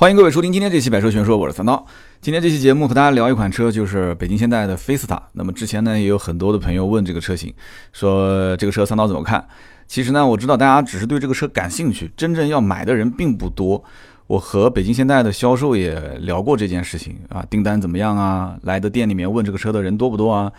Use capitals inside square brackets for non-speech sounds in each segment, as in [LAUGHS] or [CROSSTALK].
欢迎各位收听今天这期《百车全说》，我是三刀。今天这期节目和大家聊一款车，就是北京现代的菲斯塔。那么之前呢，也有很多的朋友问这个车型，说这个车三刀怎么看？其实呢，我知道大家只是对这个车感兴趣，真正要买的人并不多。我和北京现代的销售也聊过这件事情啊，订单怎么样啊？来的店里面问这个车的人多不多啊？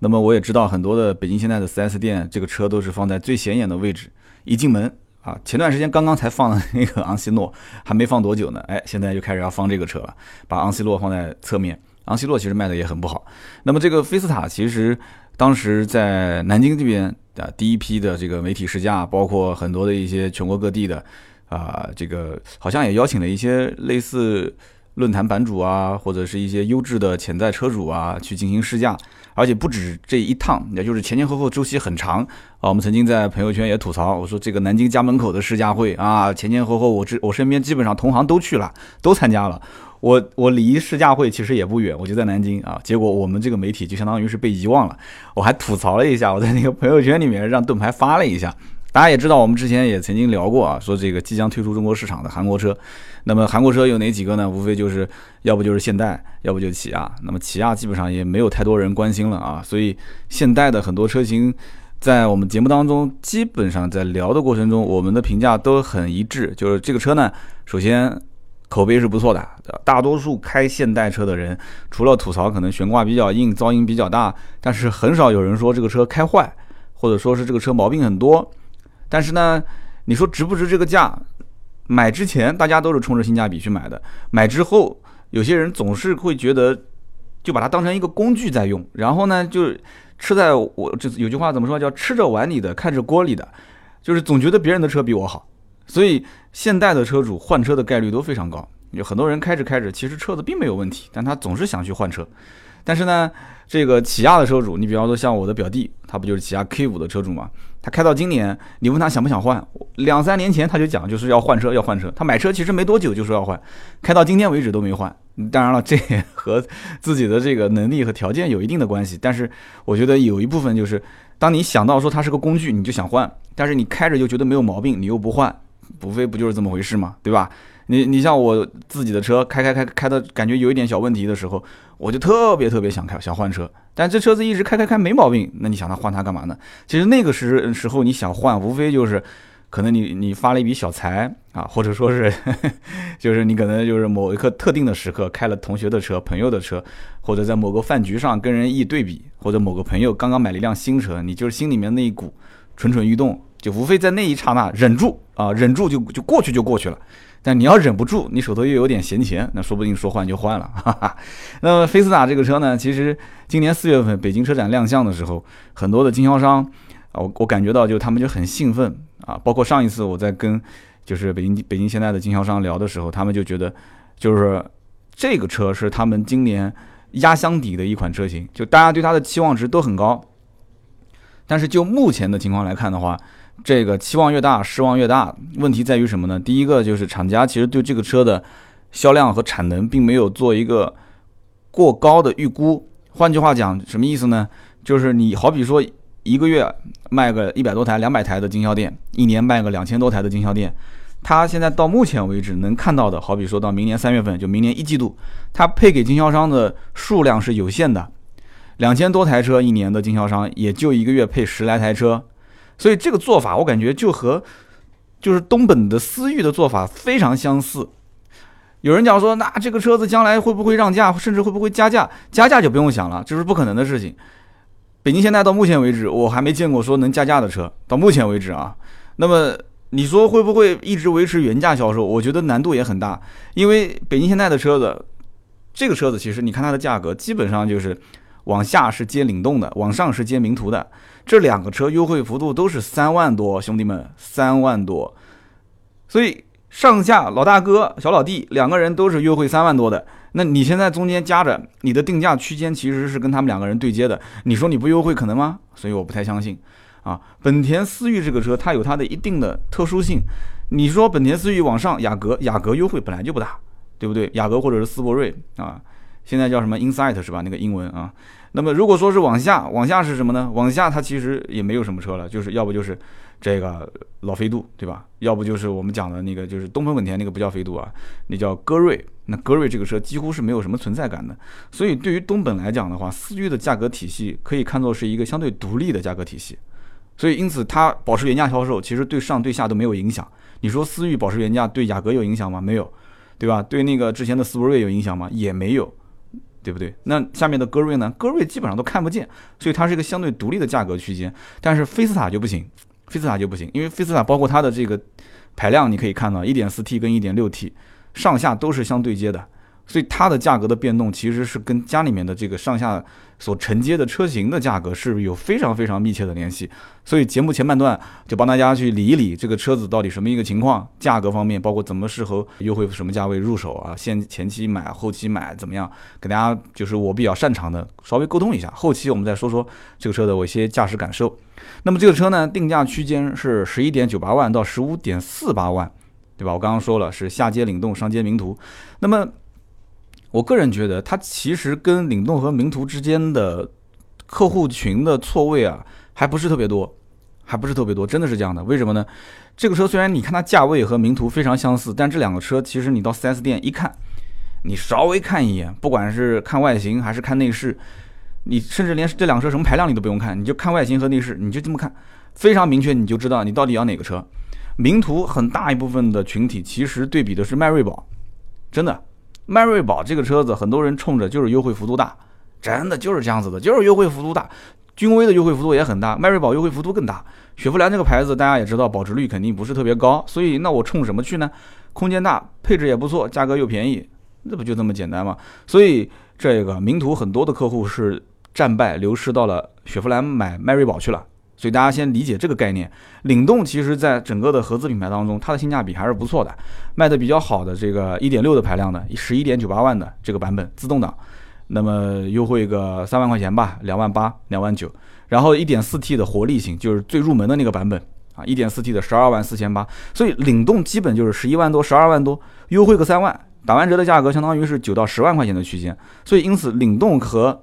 那么我也知道很多的北京现代的 4S 店，这个车都是放在最显眼的位置，一进门。啊，前段时间刚刚才放的那个昂西诺，还没放多久呢，哎，现在就开始要放这个车了，把昂西诺放在侧面。昂西诺其实卖的也很不好。那么这个菲斯塔其实当时在南京这边啊，第一批的这个媒体试驾，包括很多的一些全国各地的啊，这个好像也邀请了一些类似论坛版主啊，或者是一些优质的潜在车主啊去进行试驾。而且不止这一趟，也就是前前后后周期很长啊。我们曾经在朋友圈也吐槽，我说这个南京家门口的试驾会啊，前前后后我这我身边基本上同行都去了，都参加了。我我离试驾会其实也不远，我就在南京啊。结果我们这个媒体就相当于是被遗忘了。我还吐槽了一下，我在那个朋友圈里面让盾牌发了一下。大家也知道，我们之前也曾经聊过啊，说这个即将退出中国市场的韩国车，那么韩国车有哪几个呢？无非就是要不就是现代，要不就起亚。那么起亚基本上也没有太多人关心了啊，所以现代的很多车型，在我们节目当中，基本上在聊的过程中，我们的评价都很一致，就是这个车呢，首先口碑是不错的，大多数开现代车的人，除了吐槽可能悬挂比较硬、噪音比较大，但是很少有人说这个车开坏，或者说是这个车毛病很多。但是呢，你说值不值这个价？买之前大家都是冲着性价比去买的，买之后有些人总是会觉得，就把它当成一个工具在用，然后呢就吃在我这有句话怎么说叫吃着碗里的看着锅里的，就是总觉得别人的车比我好，所以现代的车主换车的概率都非常高。有很多人开着开着，其实车子并没有问题，但他总是想去换车。但是呢，这个起亚的车主，你比方说像我的表弟，他不就是起亚 K 五的车主嘛？他开到今年，你问他想不想换？两三年前他就讲就是要换车，要换车。他买车其实没多久就说要换，开到今天为止都没换。当然了，这也和自己的这个能力和条件有一定的关系。但是我觉得有一部分就是，当你想到说它是个工具，你就想换，但是你开着就觉得没有毛病，你又不换，无非不就是这么回事嘛，对吧？你你像我自己的车开开开开的感觉有一点小问题的时候，我就特别特别想开想换车，但这车子一直开开开没毛病，那你想它换它干嘛呢？其实那个时时候你想换，无非就是可能你你发了一笔小财啊，或者说是 [LAUGHS] 就是你可能就是某一个特定的时刻开了同学的车、朋友的车，或者在某个饭局上跟人一对比，或者某个朋友刚刚买了一辆新车，你就是心里面那一股蠢蠢欲动，就无非在那一刹那忍住啊，忍住就就过去就过去了。但你要忍不住，你手头又有点闲钱，那说不定说换就换了。[LAUGHS] 哈哈。那么菲斯塔这个车呢，其实今年四月份北京车展亮相的时候，很多的经销商啊，我我感觉到就他们就很兴奋啊。包括上一次我在跟就是北京北京现在的经销商聊的时候，他们就觉得就是这个车是他们今年压箱底的一款车型，就大家对它的期望值都很高。但是就目前的情况来看的话，这个期望越大，失望越大。问题在于什么呢？第一个就是厂家其实对这个车的销量和产能并没有做一个过高的预估。换句话讲，什么意思呢？就是你好比说一个月卖个一百多台、两百台的经销店，一年卖个两千多台的经销店，它现在到目前为止能看到的，好比说到明年三月份，就明年一季度，它配给经销商的数量是有限的。两千多台车一年的经销商，也就一个月配十来台车。所以这个做法，我感觉就和就是东本的思域的做法非常相似。有人讲说，那这个车子将来会不会让价，甚至会不会加价？加价就不用想了，这是不可能的事情。北京现在到目前为止，我还没见过说能加价的车。到目前为止啊，那么你说会不会一直维持原价销售？我觉得难度也很大，因为北京现在的车子，这个车子其实你看它的价格，基本上就是往下是接领动的，往上是接名图的。这两个车优惠幅度都是三万多，兄弟们，三万多，所以上下老大哥、小老弟两个人都是优惠三万多的。那你现在中间夹着你的定价区间，其实是跟他们两个人对接的。你说你不优惠可能吗？所以我不太相信啊。本田思域这个车，它有它的一定的特殊性。你说本田思域往上，雅阁，雅阁优惠本来就不大，对不对？雅阁或者是思铂睿啊，现在叫什么 Insight 是吧？那个英文啊。那么如果说是往下，往下是什么呢？往下它其实也没有什么车了，就是要不就是这个老飞度，对吧？要不就是我们讲的那个，就是东风本田那个不叫飞度啊，那叫歌瑞。那歌瑞这个车几乎是没有什么存在感的。所以对于东本来讲的话，思域的价格体系可以看作是一个相对独立的价格体系。所以因此它保持原价销售，其实对上对下都没有影响。你说思域保持原价对雅阁有影响吗？没有，对吧？对那个之前的斯铂瑞有影响吗？也没有。对不对？那下面的歌瑞呢？歌瑞基本上都看不见，所以它是一个相对独立的价格区间。但是菲斯塔就不行，菲斯塔就不行，因为菲斯塔包括它的这个排量，你可以看到 1.4T 跟 1.6T 上下都是相对接的。所以它的价格的变动其实是跟家里面的这个上下所承接的车型的价格是有非常非常密切的联系。所以节目前半段就帮大家去理一理这个车子到底什么一个情况，价格方面包括怎么适合优惠什么价位入手啊，先前期买后期买怎么样，给大家就是我比较擅长的稍微沟通一下。后期我们再说说这个车的我一些驾驶感受。那么这个车呢，定价区间是十一点九八万到十五点四八万，对吧？我刚刚说了是下街领动，上街名图。那么我个人觉得，它其实跟领动和名图之间的客户群的错位啊，还不是特别多，还不是特别多，真的是这样的。为什么呢？这个车虽然你看它价位和名图非常相似，但这两个车其实你到 4S 店一看，你稍微看一眼，不管是看外形还是看内饰，你甚至连这两个车什么排量你都不用看，你就看外形和内饰，你就这么看，非常明确，你就知道你到底要哪个车。名图很大一部分的群体其实对比的是迈锐宝，真的。迈锐宝这个车子，很多人冲着就是优惠幅度大，真的就是这样子的，就是优惠幅度大。君威的优惠幅度也很大，迈锐宝优惠幅度更大。雪佛兰这个牌子大家也知道，保值率肯定不是特别高，所以那我冲什么去呢？空间大，配置也不错，价格又便宜，那不就这么简单吗？所以这个名图很多的客户是战败流失到了雪佛兰买迈锐宝去了。所以大家先理解这个概念，领动其实在整个的合资品牌当中，它的性价比还是不错的，卖的比较好的这个一点六的排量的，十一点九八万的这个版本自动挡，那么优惠个三万块钱吧，两万八、两万九。然后一点四 T 的活力型就是最入门的那个版本啊，一点四 T 的十二万四千八。所以领动基本就是十一万多、十二万多，优惠个三万，打完折的价格相当于是九到十万块钱的区间。所以因此领动和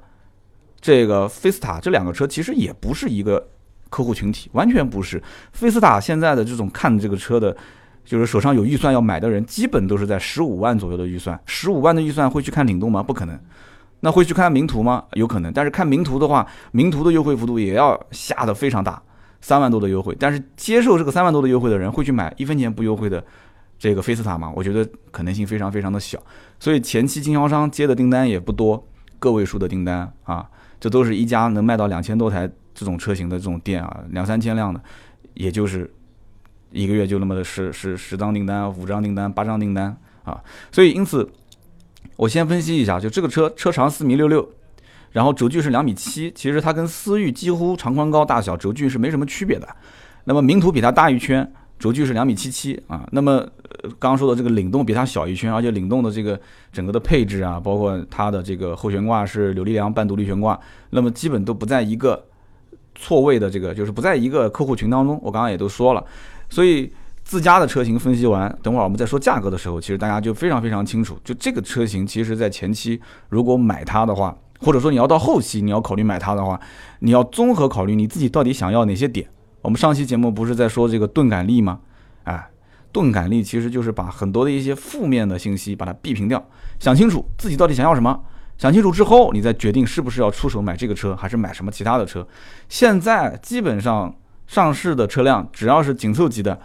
这个菲斯塔这两个车其实也不是一个。客户群体完全不是，菲斯塔现在的这种看这个车的，就是手上有预算要买的人，基本都是在十五万左右的预算。十五万的预算会去看领动吗？不可能。那会去看名图吗？有可能。但是看名图的话，名图的优惠幅度也要下的非常大，三万多的优惠。但是接受这个三万多的优惠的人，会去买一分钱不优惠的这个菲斯塔吗？我觉得可能性非常非常的小。所以前期经销商接的订单也不多，个位数的订单啊，这都是一家能卖到两千多台。这种车型的这种店啊，两三千辆的，也就是一个月就那么的十十十张订单、五张订单、八张订单啊。所以因此，我先分析一下，就这个车车长四米六六，然后轴距是两米七，其实它跟思域几乎长宽高大小轴距是没什么区别的。那么名图比它大一圈，轴距是两米七七啊。那么刚刚说的这个领动比它小一圈，而且领动的这个整个的配置啊，包括它的这个后悬挂是扭力梁半独立悬挂，那么基本都不在一个。错位的这个就是不在一个客户群当中，我刚刚也都说了，所以自家的车型分析完，等会儿我们再说价格的时候，其实大家就非常非常清楚，就这个车型，其实在前期如果买它的话，或者说你要到后期你要考虑买它的话，你要综合考虑你自己到底想要哪些点。我们上期节目不是在说这个钝感力吗？哎，钝感力其实就是把很多的一些负面的信息把它避平掉，想清楚自己到底想要什么。想清楚之后，你再决定是不是要出手买这个车，还是买什么其他的车。现在基本上上市的车辆，只要是紧凑级的，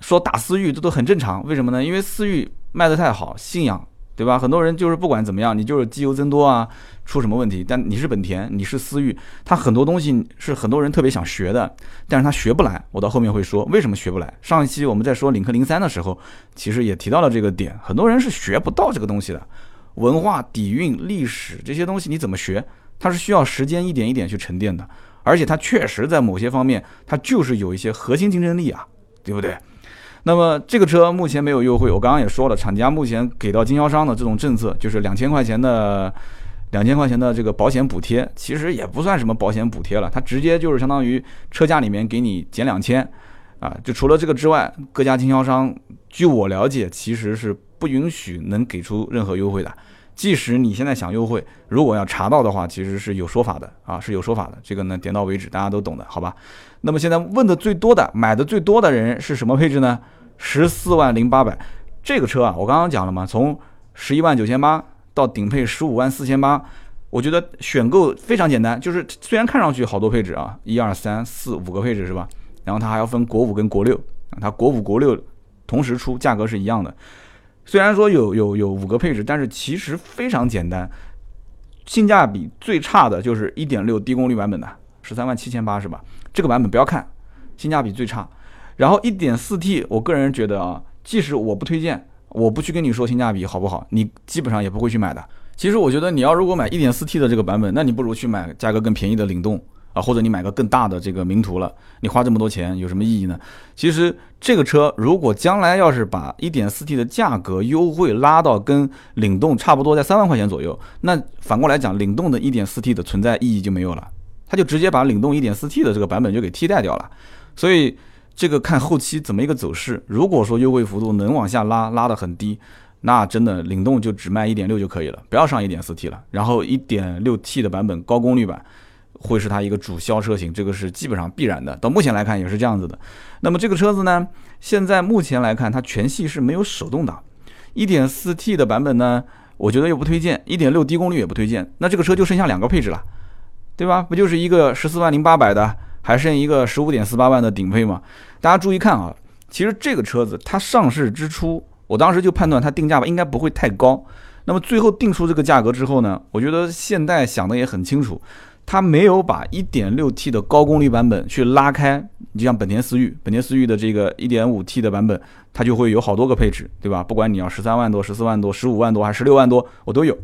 说打思域这都很正常。为什么呢？因为思域卖得太好，信仰，对吧？很多人就是不管怎么样，你就是机油增多啊，出什么问题？但你是本田，你是思域，它很多东西是很多人特别想学的，但是他学不来。我到后面会说为什么学不来。上一期我们在说领克零三的时候，其实也提到了这个点，很多人是学不到这个东西的。文化底蕴、历史这些东西你怎么学？它是需要时间一点一点去沉淀的，而且它确实在某些方面，它就是有一些核心竞争力啊，对不对？那么这个车目前没有优惠，我刚刚也说了，厂家目前给到经销商的这种政策就是两千块钱的两千块钱的这个保险补贴，其实也不算什么保险补贴了，它直接就是相当于车价里面给你减两千啊。就除了这个之外，各家经销商据我了解，其实是不允许能给出任何优惠的。即使你现在想优惠，如果要查到的话，其实是有说法的啊，是有说法的。这个呢，点到为止，大家都懂的，好吧？那么现在问的最多的、买的最多的人是什么配置呢？十四万零八百，这个车啊，我刚刚讲了嘛，从十一万九千八到顶配十五万四千八，我觉得选购非常简单，就是虽然看上去好多配置啊，一二三四五个配置是吧？然后它还要分国五跟国六，它国五国六同时出，价格是一样的。虽然说有有有五个配置，但是其实非常简单，性价比最差的就是一点六低功率版本的十三万七千八是吧？这个版本不要看，性价比最差。然后一点四 T，我个人觉得啊，即使我不推荐，我不去跟你说性价比好不好，你基本上也不会去买的。其实我觉得你要如果买一点四 T 的这个版本，那你不如去买价格更便宜的领动。啊，或者你买个更大的这个名图了，你花这么多钱有什么意义呢？其实这个车如果将来要是把 1.4T 的价格优惠拉到跟领动差不多，在三万块钱左右，那反过来讲，领动的 1.4T 的存在意义就没有了，它就直接把领动 1.4T 的这个版本就给替代掉了。所以这个看后期怎么一个走势。如果说优惠幅度能往下拉，拉得很低，那真的领动就只卖1.6就可以了，不要上 1.4T 了。然后 1.6T 的版本高功率版。会是它一个主销车型，这个是基本上必然的。到目前来看也是这样子的。那么这个车子呢，现在目前来看，它全系是没有手动挡，1.4T 的版本呢，我觉得又不推荐，1.6低功率也不推荐。那这个车就剩下两个配置了，对吧？不就是一个十四万零八百的，还剩一个十五点四八万的顶配吗？大家注意看啊，其实这个车子它上市之初，我当时就判断它定价吧应该不会太高。那么最后定出这个价格之后呢，我觉得现代想的也很清楚。它没有把 1.6T 的高功率版本去拉开，你就像本田思域，本田思域的这个 1.5T 的版本，它就会有好多个配置，对吧？不管你要十三万多、十四万多、十五万多还是十六万多，我都有。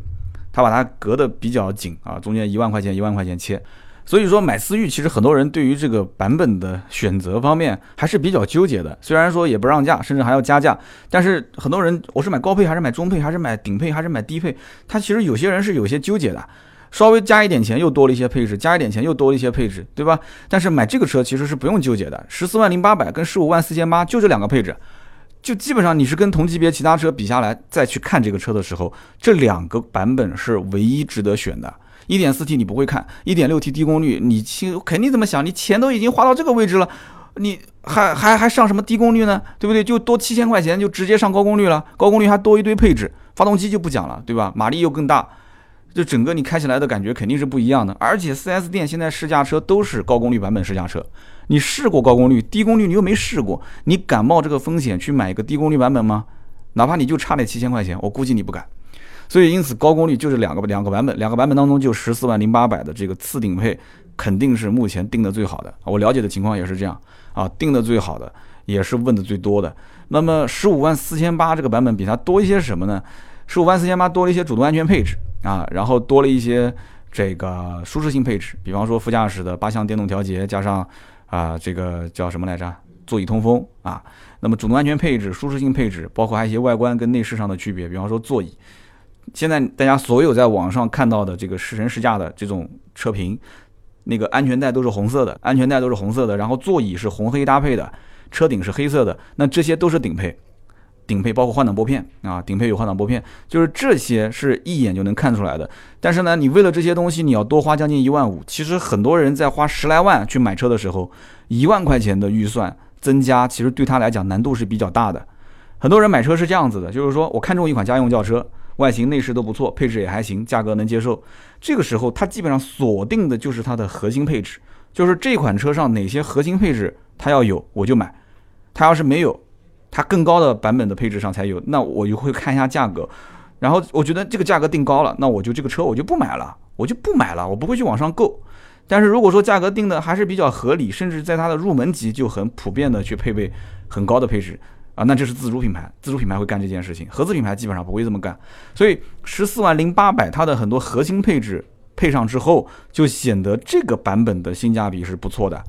它把它隔得比较紧啊，中间一万块钱一万块钱切。所以说买思域，其实很多人对于这个版本的选择方面还是比较纠结的。虽然说也不让价，甚至还要加价，但是很多人我是买高配还是买中配还是买顶配还是买低配，他其实有些人是有些纠结的。稍微加一点钱又多了一些配置，加一点钱又多了一些配置，对吧？但是买这个车其实是不用纠结的，十四万零八百跟十五万四千八就这两个配置，就基本上你是跟同级别其他车比下来再去看这个车的时候，这两个版本是唯一值得选的。一点四 T 你不会看，一点六 T 低功率你亲肯定这么想，你钱都已经花到这个位置了，你还还还上什么低功率呢？对不对？就多七千块钱就直接上高功率了，高功率还多一堆配置，发动机就不讲了，对吧？马力又更大。就整个你开起来的感觉肯定是不一样的，而且 4S 店现在试驾车都是高功率版本试驾车，你试过高功率，低功率你又没试过，你敢冒这个风险去买一个低功率版本吗？哪怕你就差那七千块钱，我估计你不敢。所以因此高功率就是两个两个版本，两个版本当中就十四万零八百的这个次顶配肯定是目前定的最好的，我了解的情况也是这样啊，定的最好的也是问的最多的。那么十五万四千八这个版本比它多一些什么呢？十五万四千八多了一些主动安全配置。啊，然后多了一些这个舒适性配置，比方说副驾驶的八项电动调节，加上啊这个叫什么来着，座椅通风啊。那么主动安全配置、舒适性配置，包括还有一些外观跟内饰上的区别，比方说座椅。现在大家所有在网上看到的这个试乘试驾的这种车评，那个安全带都是红色的，安全带都是红色的，然后座椅是红黑搭配的，车顶是黑色的，那这些都是顶配。顶配包括换挡拨片啊，顶配有换挡拨片，就是这些是一眼就能看出来的。但是呢，你为了这些东西，你要多花将近一万五。其实很多人在花十来万去买车的时候，一万块钱的预算增加，其实对他来讲难度是比较大的。很多人买车是这样子的，就是说我看中一款家用轿车，外形内饰都不错，配置也还行，价格能接受。这个时候他基本上锁定的就是它的核心配置，就是这款车上哪些核心配置它要有我就买，它要是没有。它更高的版本的配置上才有，那我就会看一下价格，然后我觉得这个价格定高了，那我就这个车我就不买了，我就不买了，我不会去网上购。但是如果说价格定的还是比较合理，甚至在它的入门级就很普遍的去配备很高的配置啊，那这是自主品牌，自主品牌会干这件事情，合资品牌基本上不会这么干。所以十四万零八百，它的很多核心配置配上之后，就显得这个版本的性价比是不错的。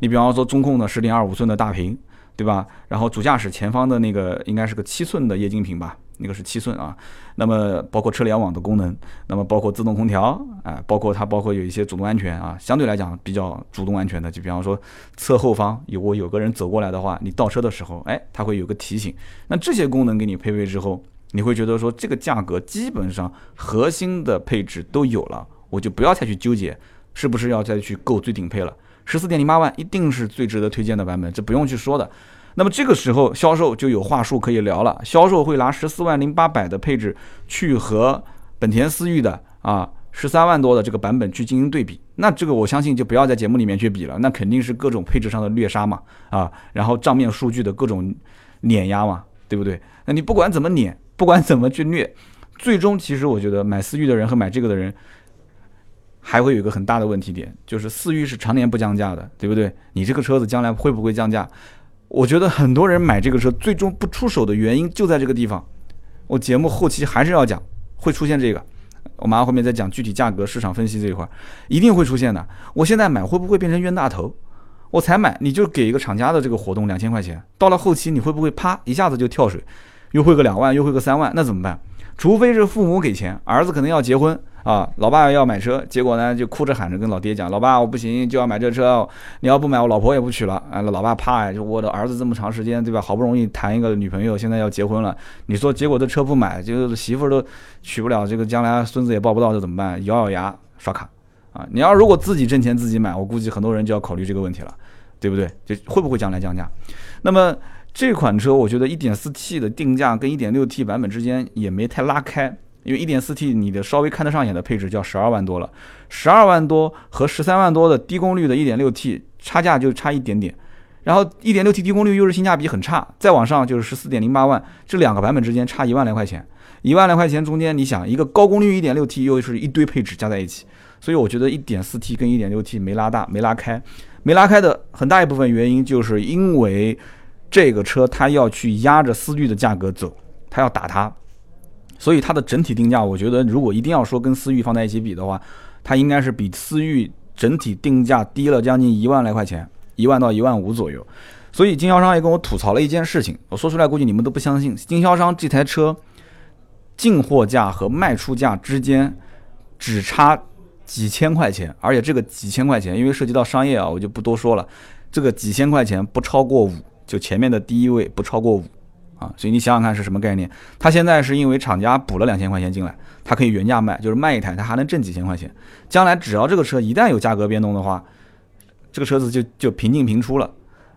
你比方说中控的十点二五寸的大屏。对吧？然后主驾驶前方的那个应该是个七寸的液晶屏吧，那个是七寸啊。那么包括车联网的功能，那么包括自动空调啊，包括它包括有一些主动安全啊，相对来讲比较主动安全的，就比方说侧后方有我有个人走过来的话，你倒车的时候，哎，它会有个提醒。那这些功能给你配备之后，你会觉得说这个价格基本上核心的配置都有了，我就不要再去纠结是不是要再去购最顶配了。十四点零八万一定是最值得推荐的版本，这不用去说的。那么这个时候销售就有话术可以聊了，销售会拿十四万零八百的配置去和本田思域的啊十三万多的这个版本去进行对比，那这个我相信就不要在节目里面去比了，那肯定是各种配置上的虐杀嘛啊，然后账面数据的各种碾压嘛，对不对？那你不管怎么碾，不管怎么去虐，最终其实我觉得买思域的人和买这个的人。还会有一个很大的问题点，就是思域是常年不降价的，对不对？你这个车子将来会不会降价？我觉得很多人买这个车最终不出手的原因就在这个地方。我节目后期还是要讲，会出现这个，我马上后面再讲具体价格、市场分析这一块，一定会出现的。我现在买会不会变成冤大头？我才买你就给一个厂家的这个活动两千块钱，到了后期你会不会啪一下子就跳水，优惠个两万，优惠个三万，那怎么办？除非是父母给钱，儿子可能要结婚。啊，老爸要买车，结果呢就哭着喊着跟老爹讲：“老爸，我不行，就要买这车，你要不买，我老婆也不娶了。”啊，老爸怕呀，就我的儿子这么长时间，对吧？好不容易谈一个女朋友，现在要结婚了，你说结果这车不买，就是媳妇都娶不了，这个将来孙子也抱不到，这怎么办？咬咬牙刷卡啊！你要如果自己挣钱自己买，我估计很多人就要考虑这个问题了，对不对？就会不会将来降价？那么这款车，我觉得 1.4T 的定价跟 1.6T 版本之间也没太拉开。因为一点四 T 你的稍微看得上眼的配置就要十二万多了，十二万多和十三万多的低功率的一点六 T 差价就差一点点，然后一点六 T 低功率又是性价比很差，再往上就是十四点零八万，这两个版本之间差一万来块钱，一万来块钱中间你想一个高功率一点六 T 又是一堆配置加在一起，所以我觉得一点四 T 跟一点六 T 没拉大没拉开，没拉开的很大一部分原因就是因为这个车它要去压着思域的价格走，它要打它。所以它的整体定价，我觉得如果一定要说跟思域放在一起比的话，它应该是比思域整体定价低了将近一万来块钱，一万到一万五左右。所以经销商也跟我吐槽了一件事情，我说出来估计你们都不相信。经销商这台车进货价和卖出价之间只差几千块钱，而且这个几千块钱因为涉及到商业啊，我就不多说了。这个几千块钱不超过五，就前面的第一位不超过五。啊，所以你想想看是什么概念？他现在是因为厂家补了两千块钱进来，他可以原价卖，就是卖一台他还能挣几千块钱。将来只要这个车一旦有价格变动的话，这个车子就就平进平出了。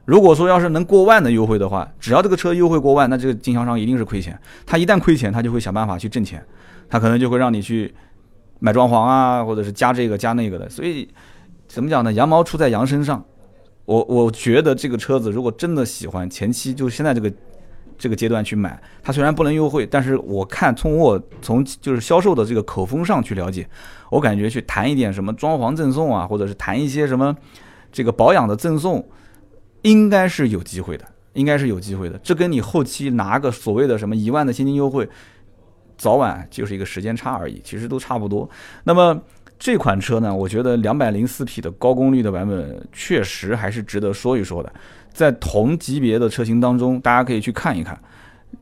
如果说要是能过万的优惠的话，只要这个车优惠过万，那这个经销商一定是亏钱。他一旦亏钱，他就会想办法去挣钱，他可能就会让你去买装潢啊，或者是加这个加那个的。所以怎么讲呢？羊毛出在羊身上。我我觉得这个车子如果真的喜欢，前期就现在这个。这个阶段去买，它虽然不能优惠，但是我看从我从就是销售的这个口风上去了解，我感觉去谈一点什么装潢赠送啊，或者是谈一些什么这个保养的赠送，应该是有机会的，应该是有机会的。这跟你后期拿个所谓的什么一万的现金优惠，早晚就是一个时间差而已，其实都差不多。那么这款车呢，我觉得两百零四匹的高功率的版本确实还是值得说一说的。在同级别的车型当中，大家可以去看一看。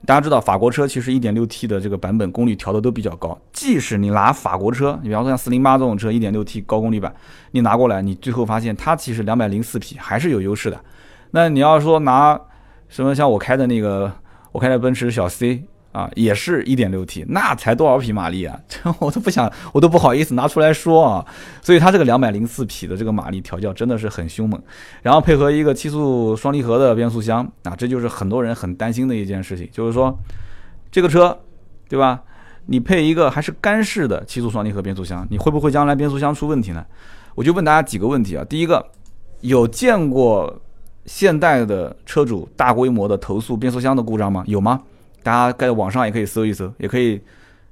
大家知道法国车其实 1.6T 的这个版本功率调的都比较高，即使你拿法国车，你比方说像408这种车 1.6T 高功率版，你拿过来，你最后发现它其实204匹还是有优势的。那你要说拿什么像我开的那个，我开的奔驰小 C。啊，也是一点六 T，那才多少匹马力啊？这 [LAUGHS] 我都不想，我都不好意思拿出来说啊。所以它这个两百零四匹的这个马力调教真的是很凶猛，然后配合一个七速双离合的变速箱啊，这就是很多人很担心的一件事情，就是说这个车，对吧？你配一个还是干式的七速双离合变速箱，你会不会将来变速箱出问题呢？我就问大家几个问题啊。第一个，有见过现代的车主大规模的投诉变速箱的故障吗？有吗？大家在网上也可以搜一搜，也可以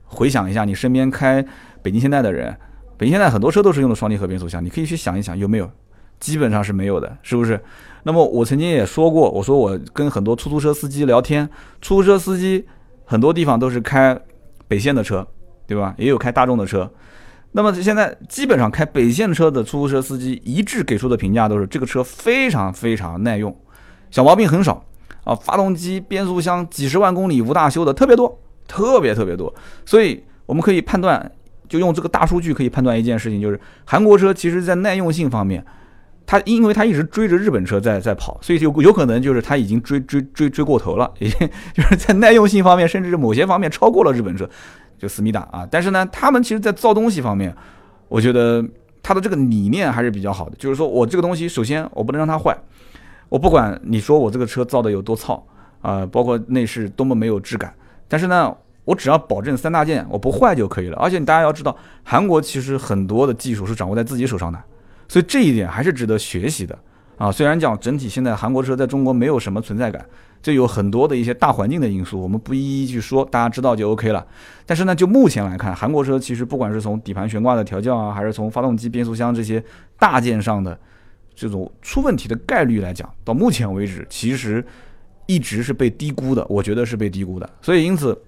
回想一下你身边开北京现代的人，北京现代很多车都是用的双离合变速箱，你可以去想一想有没有，基本上是没有的，是不是？那么我曾经也说过，我说我跟很多出租车司机聊天，出租车司机很多地方都是开北线的车，对吧？也有开大众的车，那么现在基本上开北线车的出租车司机一致给出的评价都是这个车非常非常耐用，小毛病很少。啊，发动机、变速箱几十万公里无大修的特别多，特别特别多，所以我们可以判断，就用这个大数据可以判断一件事情，就是韩国车其实在耐用性方面，它因为它一直追着日本车在在跑，所以就有可能就是它已经追追追追过头了，已经 [LAUGHS] 就是在耐用性方面，甚至是某些方面超过了日本车，就思密达啊。但是呢，他们其实在造东西方面，我觉得他的这个理念还是比较好的，就是说我这个东西首先我不能让它坏，我不管你说我这个车造的有多糙啊，包括内饰多么没有质感，但是呢。我只要保证三大件我不坏就可以了，而且大家要知道，韩国其实很多的技术是掌握在自己手上的，所以这一点还是值得学习的啊。虽然讲整体现在韩国车在中国没有什么存在感，这有很多的一些大环境的因素，我们不一一去说，大家知道就 OK 了。但是呢，就目前来看，韩国车其实不管是从底盘悬挂的调教啊，还是从发动机、变速箱这些大件上的这种出问题的概率来讲，到目前为止其实一直是被低估的，我觉得是被低估的。所以因此。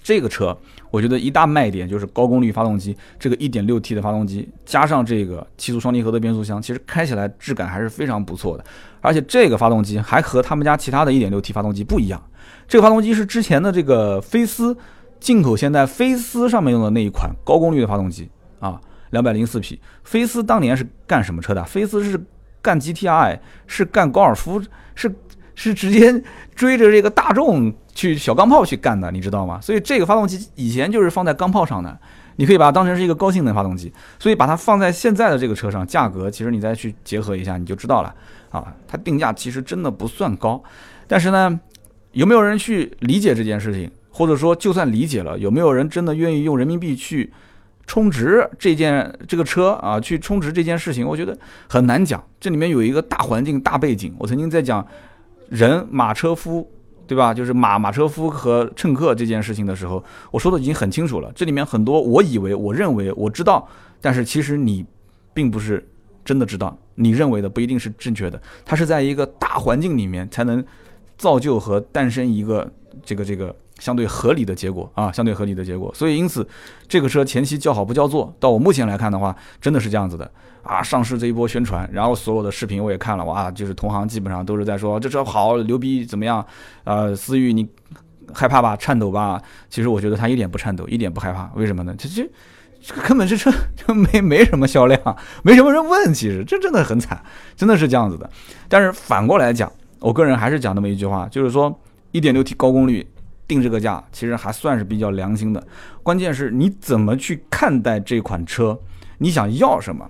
这个车，我觉得一大卖点就是高功率发动机，这个 1.6T 的发动机加上这个七速双离合的变速箱，其实开起来质感还是非常不错的。而且这个发动机还和他们家其他的一点六 T 发动机不一样，这个发动机是之前的这个飞斯进口现代飞斯上面用的那一款高功率的发动机啊，两百零四匹。菲斯当年是干什么车的？菲斯是干 GTI，是干高尔夫，是是直接追着这个大众。去小钢炮去干的，你知道吗？所以这个发动机以前就是放在钢炮上的，你可以把它当成是一个高性能发动机。所以把它放在现在的这个车上，价格其实你再去结合一下，你就知道了啊。它定价其实真的不算高，但是呢，有没有人去理解这件事情？或者说，就算理解了，有没有人真的愿意用人民币去充值这件这个车啊？去充值这件事情，我觉得很难讲。这里面有一个大环境、大背景。我曾经在讲人马车夫。对吧？就是马马车夫和乘客这件事情的时候，我说的已经很清楚了。这里面很多，我以为、我认为、我知道，但是其实你并不是真的知道，你认为的不一定是正确的。它是在一个大环境里面才能造就和诞生一个这个这个。相对合理的结果啊，相对合理的结果，所以因此，这个车前期叫好不叫座。到我目前来看的话，真的是这样子的啊。上市这一波宣传，然后所有的视频我也看了，哇，就是同行基本上都是在说这车好牛逼，怎么样？呃，思域你害怕吧？颤抖吧？其实我觉得它一点不颤抖，一点不害怕。为什么呢？这这这个根本这车 [LAUGHS] 就没没什么销量，没什么人问。其实这真的很惨，真的是这样子的。但是反过来讲，我个人还是讲那么一句话，就是说 1.6T 高功率。定这个价其实还算是比较良心的，关键是你怎么去看待这款车，你想要什么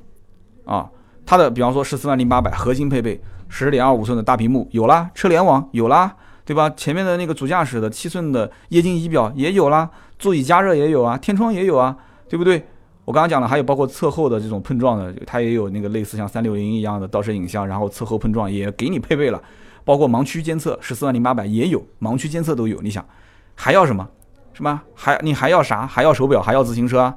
啊？它的比方说十四万零八百核心配备，十点二五寸的大屏幕有啦，车联网有啦，对吧？前面的那个主驾驶的七寸的液晶仪表也有啦，座椅加热也有啊，天窗也有啊，对不对？我刚刚讲了，还有包括侧后的这种碰撞的，它也有那个类似像三六零一样的倒车影像，然后侧后碰撞也给你配备了，包括盲区监测，十四万零八百也有盲区监测都有，你想。还要什么？什么？还你还要啥？还要手表？还要自行车啊？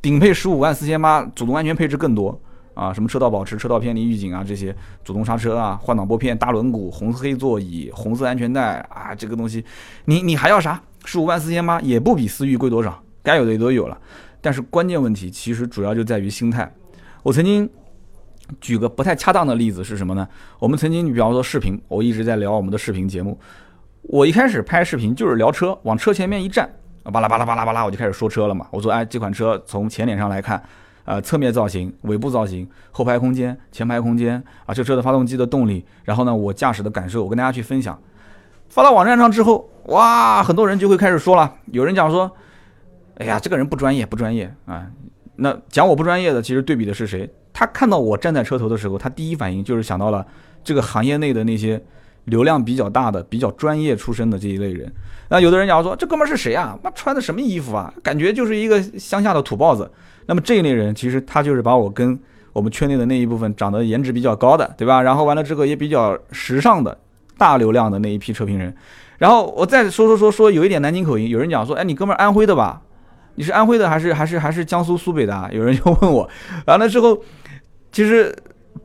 顶配十五万四千八，主动安全配置更多啊！什么车道保持、车道偏离预警啊，这些主动刹车啊，换挡拨片、大轮毂、红黑座椅、红色安全带啊，这个东西，你你还要啥？十五万四千八也不比思域贵多少，该有的也都有了。但是关键问题其实主要就在于心态。我曾经举个不太恰当的例子是什么呢？我们曾经，比方说视频，我一直在聊我们的视频节目。我一开始拍视频就是聊车，往车前面一站，巴拉巴拉巴拉巴拉，我就开始说车了嘛。我说，哎，这款车从前脸上来看，呃，侧面造型、尾部造型、后排空间、前排空间啊，这车的发动机的动力，然后呢，我驾驶的感受，我跟大家去分享。发到网站上之后，哇，很多人就会开始说了，有人讲说，哎呀，这个人不专业，不专业啊。那讲我不专业的，其实对比的是谁？他看到我站在车头的时候，他第一反应就是想到了这个行业内的那些。流量比较大的、比较专业出身的这一类人，那有的人讲说这哥们是谁啊？妈穿的什么衣服啊？感觉就是一个乡下的土包子。那么这一类人其实他就是把我跟我们圈内的那一部分长得颜值比较高的，对吧？然后完了之后也比较时尚的大流量的那一批车评人。然后我再说说说说有一点南京口音，有人讲说，哎，你哥们儿安徽的吧？你是安徽的还是还是还是江苏苏北的？啊？有人就问我，完了之后，其实。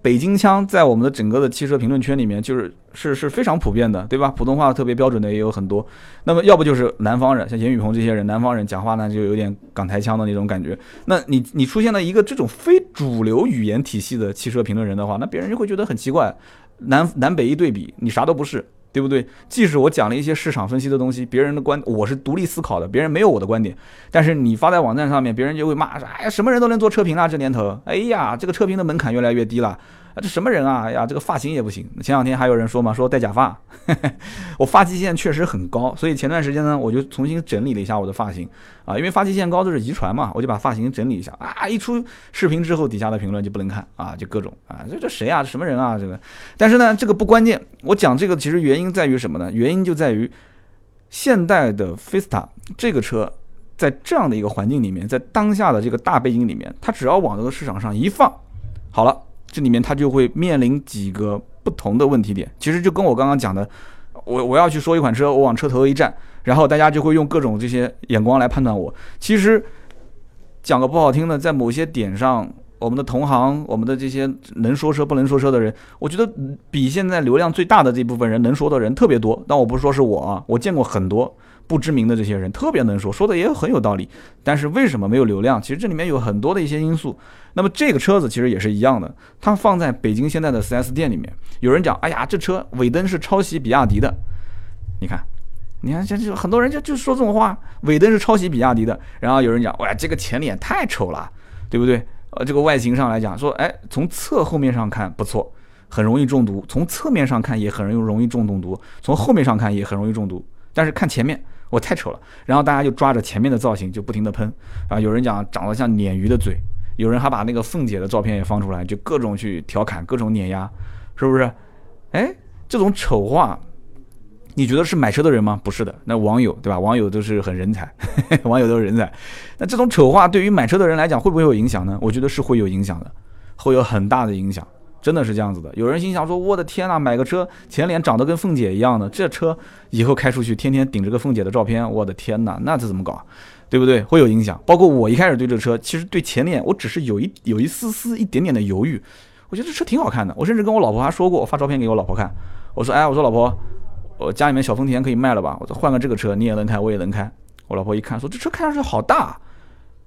北京腔在我们的整个的汽车评论圈里面，就是是是非常普遍的，对吧？普通话特别标准的也有很多。那么要不就是南方人，像严雨鹏这些人，南方人讲话呢就有点港台腔的那种感觉。那你你出现了一个这种非主流语言体系的汽车评论人的话，那别人就会觉得很奇怪。南南北一对比，你啥都不是。对不对？即使我讲了一些市场分析的东西，别人的观我是独立思考的，别人没有我的观点。但是你发在网站上面，别人就会骂说：“哎呀，什么人都能做车评啦，这年头，哎呀，这个车评的门槛越来越低了。”这什么人啊？哎呀，这个发型也不行。前两天还有人说嘛，说戴假发。[LAUGHS] 我发际线确实很高，所以前段时间呢，我就重新整理了一下我的发型啊，因为发际线高都是遗传嘛，我就把发型整理一下啊。一出视频之后，底下的评论就不能看啊，就各种啊，这这谁啊？这什么人啊？这个，但是呢，这个不关键。我讲这个其实原因在于什么呢？原因就在于现代的菲斯塔这个车。在这样的一个环境里面，在当下的这个大背景里面，它只要往这个市场上一放，好了，这里面它就会面临几个不同的问题点。其实就跟我刚刚讲的，我我要去说一款车，我往车头一站，然后大家就会用各种这些眼光来判断我。其实讲个不好听的，在某些点上，我们的同行，我们的这些能说车不能说车的人，我觉得比现在流量最大的这部分人能说的人特别多。但我不说是我啊，我见过很多。不知名的这些人特别能说，说的也很有道理，但是为什么没有流量？其实这里面有很多的一些因素。那么这个车子其实也是一样的，它放在北京现在的 4S 店里面，有人讲，哎呀，这车尾灯是抄袭比亚迪的。你看，你看，这这很多人就就说这种话，尾灯是抄袭比亚迪的。然后有人讲，哇，这个前脸太丑了，对不对？呃，这个外形上来讲，说，哎，从侧后面上看不错，很容易中毒；从侧面上看也很容易容易中中毒；从后面上看也很容易中毒。但是看前面。我太丑了，然后大家就抓着前面的造型就不停的喷啊！有人讲长得像鲶鱼的嘴，有人还把那个凤姐的照片也放出来，就各种去调侃，各种碾压，是不是？哎，这种丑话，你觉得是买车的人吗？不是的，那网友对吧？网友都是很人才，[LAUGHS] 网友都是人才。那这种丑话对于买车的人来讲会不会有影响呢？我觉得是会有影响的，会有很大的影响。真的是这样子的，有人心想说：“我的天呐，买个车前脸长得跟凤姐一样的，这车以后开出去天天顶着个凤姐的照片，我的天呐，那这怎么搞？对不对？会有影响。包括我一开始对这车，其实对前脸我只是有一有一丝丝一点点的犹豫。我觉得这车挺好看的，我甚至跟我老婆还说过，我发照片给我老婆看，我说：哎，我说老婆，我家里面小丰田可以卖了吧？我说换个这个车，你也能开，我也能开。我老婆一看说：这车看上去好大，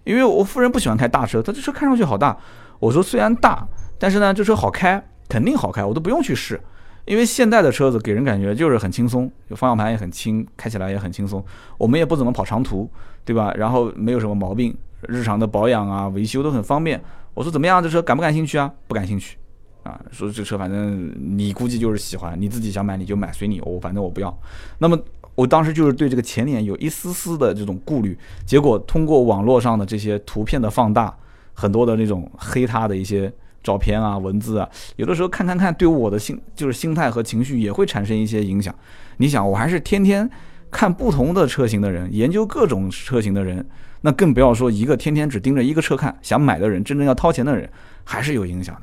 因为我夫人不喜欢开大车，她这车看上去好大。我说虽然大。但是呢，这车好开，肯定好开，我都不用去试，因为现代的车子给人感觉就是很轻松，方向盘也很轻，开起来也很轻松。我们也不怎么跑长途，对吧？然后没有什么毛病，日常的保养啊、维修都很方便。我说怎么样，这车感不感兴趣啊？不感兴趣，啊，说这车反正你估计就是喜欢，你自己想买你就买，随你，我反正我不要。那么我当时就是对这个前脸有一丝丝的这种顾虑，结果通过网络上的这些图片的放大，很多的那种黑它的一些。照片啊，文字啊，有的时候看看看，对我的心就是心态和情绪也会产生一些影响。你想，我还是天天看不同的车型的人，研究各种车型的人，那更不要说一个天天只盯着一个车看，想买的人，真正要掏钱的人，还是有影响的。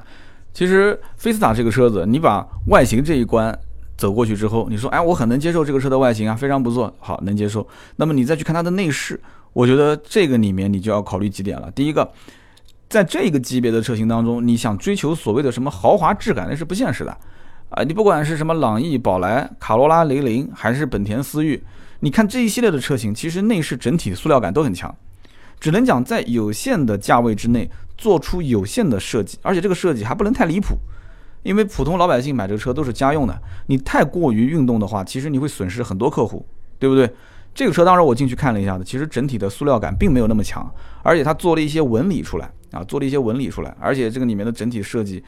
其实菲斯塔这个车子，你把外形这一关走过去之后，你说，哎，我很能接受这个车的外形啊，非常不错，好，能接受。那么你再去看它的内饰，我觉得这个里面你就要考虑几点了。第一个。在这个级别的车型当中，你想追求所谓的什么豪华质感，那是不现实的，啊，你不管是什么朗逸、宝来、卡罗拉、雷凌，还是本田思域，你看这一系列的车型，其实内饰整体塑料感都很强，只能讲在有限的价位之内做出有限的设计，而且这个设计还不能太离谱，因为普通老百姓买这个车都是家用的，你太过于运动的话，其实你会损失很多客户，对不对？这个车当时我进去看了一下子，其实整体的塑料感并没有那么强，而且它做了一些纹理出来啊，做了一些纹理出来，而且这个里面的整体设计，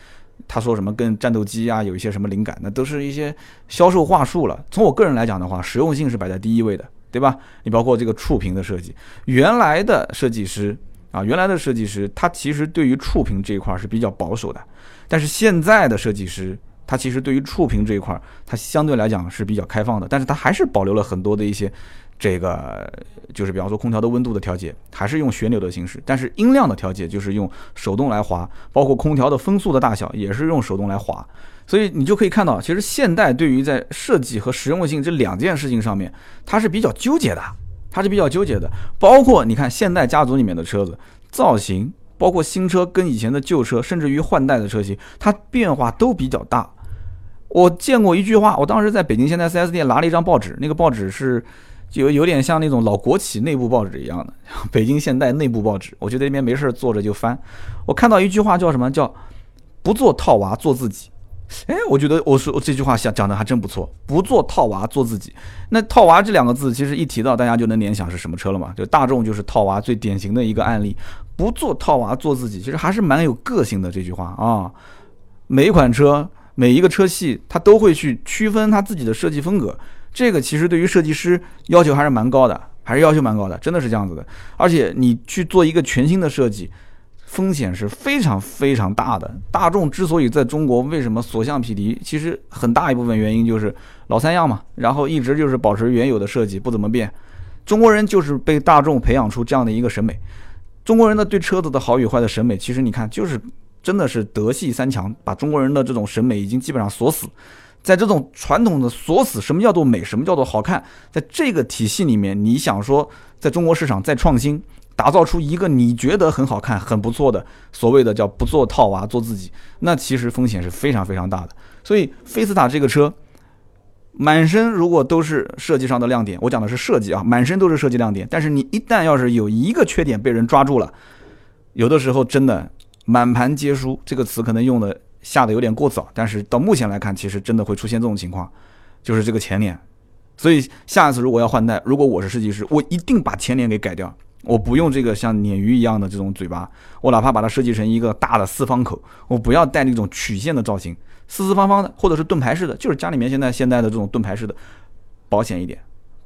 他说什么跟战斗机啊有一些什么灵感，那都是一些销售话术了。从我个人来讲的话，实用性是摆在第一位的，对吧？你包括这个触屏的设计，原来的设计师啊，原来的设计师他其实对于触屏这一块是比较保守的，但是现在的设计师。它其实对于触屏这一块，它相对来讲是比较开放的，但是它还是保留了很多的一些，这个就是比方说空调的温度的调节，还是用旋钮的形式，但是音量的调节就是用手动来滑，包括空调的风速的大小也是用手动来滑，所以你就可以看到，其实现代对于在设计和实用性这两件事情上面，它是比较纠结的，它是比较纠结的，包括你看现代家族里面的车子造型，包括新车跟以前的旧车，甚至于换代的车型，它变化都比较大。我见过一句话，我当时在北京现代 4S 店拿了一张报纸，那个报纸是有有点像那种老国企内部报纸一样的，[LAUGHS] 北京现代内部报纸。我就在那边没事坐着就翻，我看到一句话叫什么叫“不做套娃做自己”。哎，我觉得我说这句话讲讲的还真不错，“不做套娃做自己”。那“套娃”这两个字其实一提到，大家就能联想是什么车了嘛？就大众就是套娃最典型的一个案例，“不做套娃做自己”，其实还是蛮有个性的这句话啊。每一款车每一个车系，它都会去区分它自己的设计风格。这个其实对于设计师要求还是蛮高的，还是要求蛮高的，真的是这样子的。而且你去做一个全新的设计，风险是非常非常大的。大众之所以在中国为什么所向披靡，其实很大一部分原因就是老三样嘛，然后一直就是保持原有的设计不怎么变。中国人就是被大众培养出这样的一个审美。中国人的对车子的好与坏的审美，其实你看，就是真的是德系三强，把中国人的这种审美已经基本上锁死。在这种传统的锁死，什么叫做美，什么叫做好看，在这个体系里面，你想说在中国市场再创新，打造出一个你觉得很好看、很不错的所谓的叫不做套娃做自己，那其实风险是非常非常大的。所以菲斯塔这个车。满身如果都是设计上的亮点，我讲的是设计啊，满身都是设计亮点。但是你一旦要是有一个缺点被人抓住了，有的时候真的满盘皆输。这个词可能用的下的有点过早，但是到目前来看，其实真的会出现这种情况，就是这个前脸。所以下一次如果要换代，如果我是设计师，我一定把前脸给改掉，我不用这个像鲶鱼一样的这种嘴巴，我哪怕把它设计成一个大的四方口，我不要带那种曲线的造型。四四方方的，或者是盾牌式的，就是家里面现在现在的这种盾牌式的，保险一点，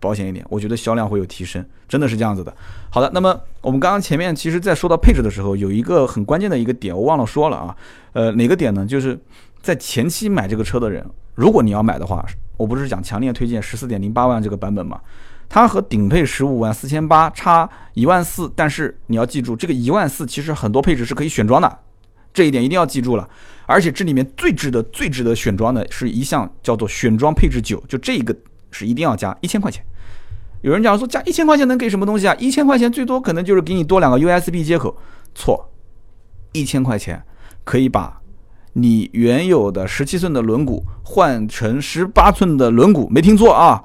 保险一点，我觉得销量会有提升，真的是这样子的。好的，那么我们刚刚前面其实在说到配置的时候，有一个很关键的一个点，我忘了说了啊，呃，哪个点呢？就是在前期买这个车的人，如果你要买的话，我不是讲强烈推荐十四点零八万这个版本嘛？它和顶配十五万四千八差一万四，但是你要记住，这个一万四其实很多配置是可以选装的。这一点一定要记住了，而且这里面最值得、最值得选装的是一项叫做选装配置九，就这个是一定要加一千块钱。有人讲说加一千块钱能给什么东西啊？一千块钱最多可能就是给你多两个 USB 接口。错，一千块钱可以把你原有的十七寸的轮毂换成十八寸的轮毂，没听错啊！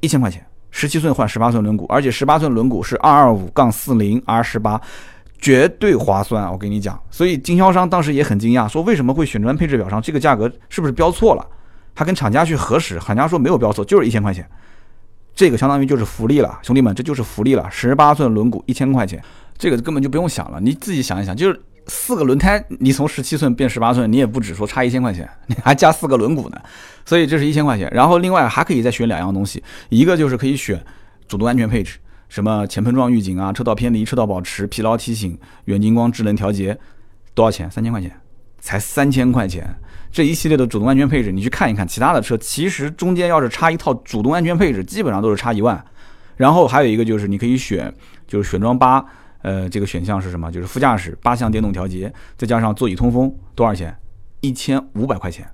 一千块钱，十七寸换十八寸轮毂，而且十八寸轮毂是二二五杠四零 R 十八。绝对划算，我跟你讲，所以经销商当时也很惊讶，说为什么会选装配置表上这个价格是不是标错了？他跟厂家去核实，厂家说没有标错，就是一千块钱，这个相当于就是福利了，兄弟们，这就是福利了，十八寸轮毂一千块钱，这个根本就不用想了，你自己想一想，就是四个轮胎，你从十七寸变十八寸，你也不止说差一千块钱，[LAUGHS] 你还加四个轮毂呢，所以这是一千块钱，然后另外还可以再选两样东西，一个就是可以选主动安全配置。什么前碰撞预警啊，车道偏离、车道保持、疲劳提醒、远近光智能调节，多少钱？三千块钱，才三千块钱。这一系列的主动安全配置，你去看一看，其他的车其实中间要是差一套主动安全配置，基本上都是差一万。然后还有一个就是你可以选，就是选装八，呃，这个选项是什么？就是副驾驶八项电动调节，再加上座椅通风，多少钱？一千五百块钱。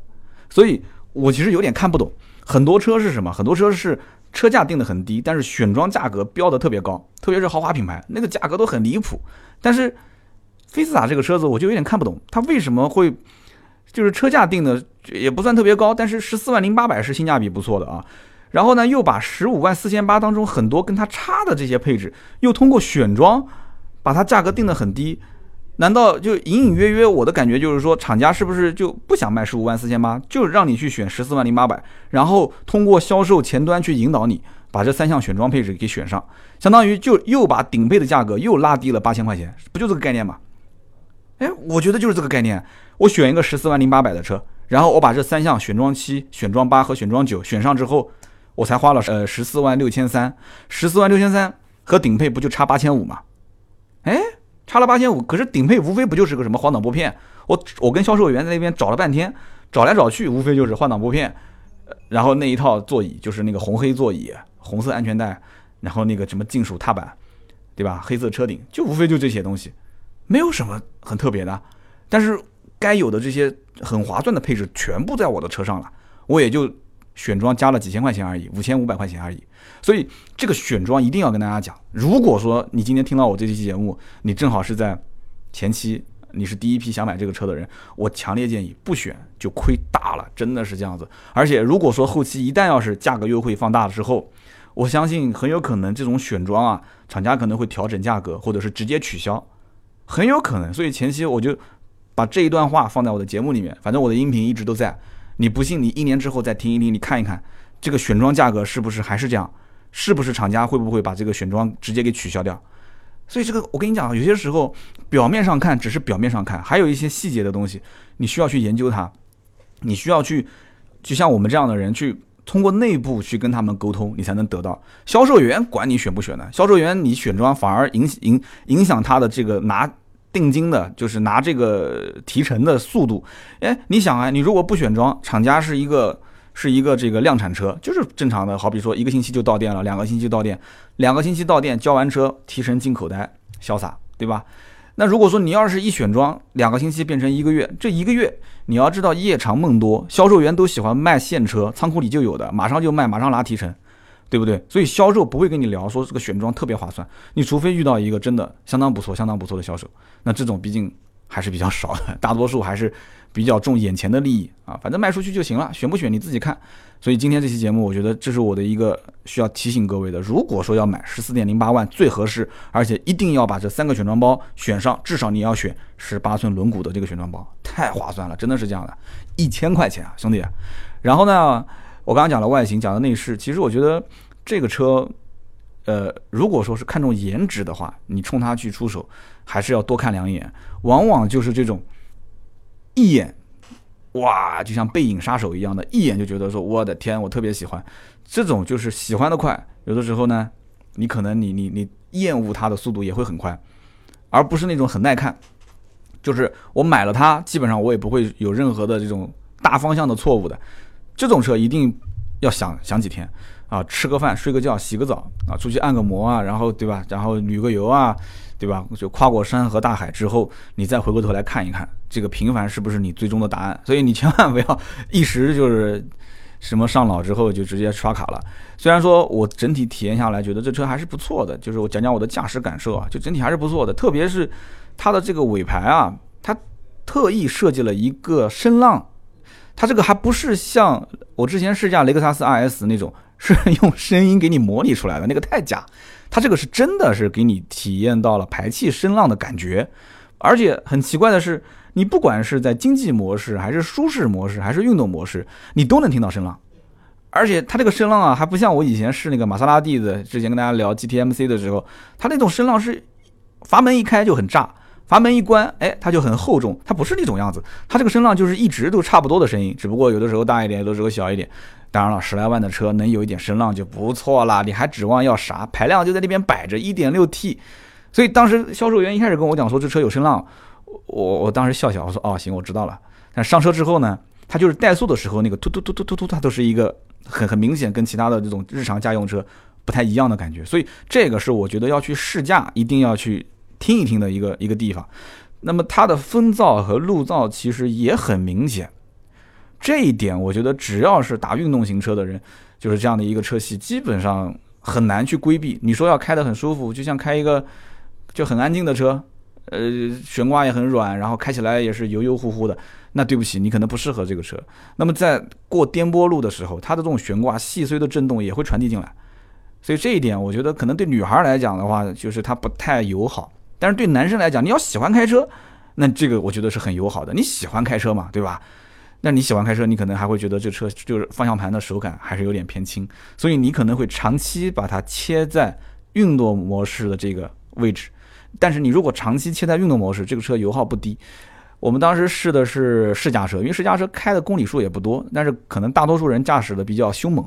所以我其实有点看不懂，很多车是什么？很多车是。车价定的很低，但是选装价格标的特别高，特别是豪华品牌，那个价格都很离谱。但是菲斯塔这个车子我就有点看不懂，它为什么会就是车价定的也不算特别高，但是十四万零八百是性价比不错的啊。然后呢，又把十五万四千八当中很多跟它差的这些配置，又通过选装把它价格定的很低。难道就隐隐约约，我的感觉就是说，厂家是不是就不想卖十五万四千八，就让你去选十四万零八百，然后通过销售前端去引导你把这三项选装配置给选上，相当于就又把顶配的价格又拉低了八千块钱，不就这个概念吗？哎，我觉得就是这个概念。我选一个十四万零八百的车，然后我把这三项选装七、选装八和选装九选上之后，我才花了呃十四万六千三，十四万六千三和顶配不就差八千五吗？哎。差了八千五，可是顶配无非不就是个什么换挡拨片？我我跟销售员在那边找了半天，找来找去，无非就是换挡拨片，然后那一套座椅就是那个红黑座椅，红色安全带，然后那个什么金属踏板，对吧？黑色车顶，就无非就这些东西，没有什么很特别的。但是该有的这些很划算的配置全部在我的车上了，我也就。选装加了几千块钱而已，五千五百块钱而已，所以这个选装一定要跟大家讲。如果说你今天听到我这期节目，你正好是在前期，你是第一批想买这个车的人，我强烈建议不选就亏大了，真的是这样子。而且如果说后期一旦要是价格优惠放大了之后，我相信很有可能这种选装啊，厂家可能会调整价格，或者是直接取消，很有可能。所以前期我就把这一段话放在我的节目里面，反正我的音频一直都在。你不信，你一年之后再听一听，你看一看这个选装价格是不是还是这样？是不是厂家会不会把这个选装直接给取消掉？所以这个我跟你讲，有些时候表面上看只是表面上看，还有一些细节的东西，你需要去研究它，你需要去，就像我们这样的人去通过内部去跟他们沟通，你才能得到。销售员管你选不选呢？销售员你选装反而影影影响他的这个拿定金的，就是拿这个提成的速度。哎，你想啊，你如果不选装，厂家是一个。是一个这个量产车，就是正常的，好比说一个星期就到店了，两个星期到店，两个星期到店交完车提成进口袋，潇洒，对吧？那如果说你要是一选装，两个星期变成一个月，这一个月你要知道夜长梦多，销售员都喜欢卖现车，仓库里就有的，马上就卖，马上拿提成，对不对？所以销售不会跟你聊说这个选装特别划算，你除非遇到一个真的相当不错、相当不错的销售，那这种毕竟还是比较少的，大多数还是。比较重眼前的利益啊，反正卖出去就行了，选不选你自己看。所以今天这期节目，我觉得这是我的一个需要提醒各位的。如果说要买十四点零八万最合适，而且一定要把这三个选装包选上，至少你要选十八寸轮毂的这个选装包，太划算了，真的是这样的，一千块钱啊，兄弟。然后呢，我刚刚讲了外形，讲了内饰，其实我觉得这个车，呃，如果说是看重颜值的话，你冲它去出手，还是要多看两眼，往往就是这种。一眼，哇，就像背影杀手一样的，一眼就觉得说，我的天，我特别喜欢。这种就是喜欢的快，有的时候呢，你可能你你你厌恶它的速度也会很快，而不是那种很耐看。就是我买了它，基本上我也不会有任何的这种大方向的错误的。这种车一定要想想几天啊，吃个饭，睡个觉，洗个澡啊，出去按个摩啊，然后对吧？然后旅个游啊。对吧？就跨过山河大海之后，你再回过头来看一看，这个平凡是不是你最终的答案？所以你千万不要一时就是什么上脑之后就直接刷卡了。虽然说我整体体验下来觉得这车还是不错的，就是我讲讲我的驾驶感受啊，就整体还是不错的。特别是它的这个尾排啊，它特意设计了一个声浪，它这个还不是像我之前试驾雷克萨斯 RS 那种，是用声音给你模拟出来的，那个太假。它这个是真的是给你体验到了排气声浪的感觉，而且很奇怪的是，你不管是在经济模式，还是舒适模式，还是运动模式，你都能听到声浪。而且它这个声浪啊，还不像我以前试那个玛莎拉蒂的，之前跟大家聊 GTMC 的时候，它那种声浪是阀门一开就很炸，阀门一关，哎，它就很厚重，它不是那种样子。它这个声浪就是一直都差不多的声音，只不过有的时候大一点，有的时候小一点。当然了，十来万的车能有一点声浪就不错了，你还指望要啥？排量就在那边摆着，一点六 T。所以当时销售员一开始跟我讲说这车有声浪，我我当时笑笑，我说哦行，我知道了。但上车之后呢，它就是怠速的时候那个突突突突突突，它都是一个很很明显跟其他的这种日常家用车不太一样的感觉。所以这个是我觉得要去试驾一定要去听一听的一个一个地方。那么它的风噪和路噪其实也很明显。这一点，我觉得只要是打运动型车的人，就是这样的一个车系，基本上很难去规避。你说要开得很舒服，就像开一个就很安静的车，呃，悬挂也很软，然后开起来也是油油乎乎的，那对不起，你可能不适合这个车。那么在过颠簸路的时候，它的这种悬挂细碎的震动也会传递进来，所以这一点，我觉得可能对女孩来讲的话，就是它不太友好。但是对男生来讲，你要喜欢开车，那这个我觉得是很友好的。你喜欢开车嘛，对吧？那你喜欢开车，你可能还会觉得这车就是方向盘的手感还是有点偏轻，所以你可能会长期把它切在运动模式的这个位置。但是你如果长期切在运动模式，这个车油耗不低。我们当时试的是试驾车，因为试驾车开的公里数也不多，但是可能大多数人驾驶的比较凶猛。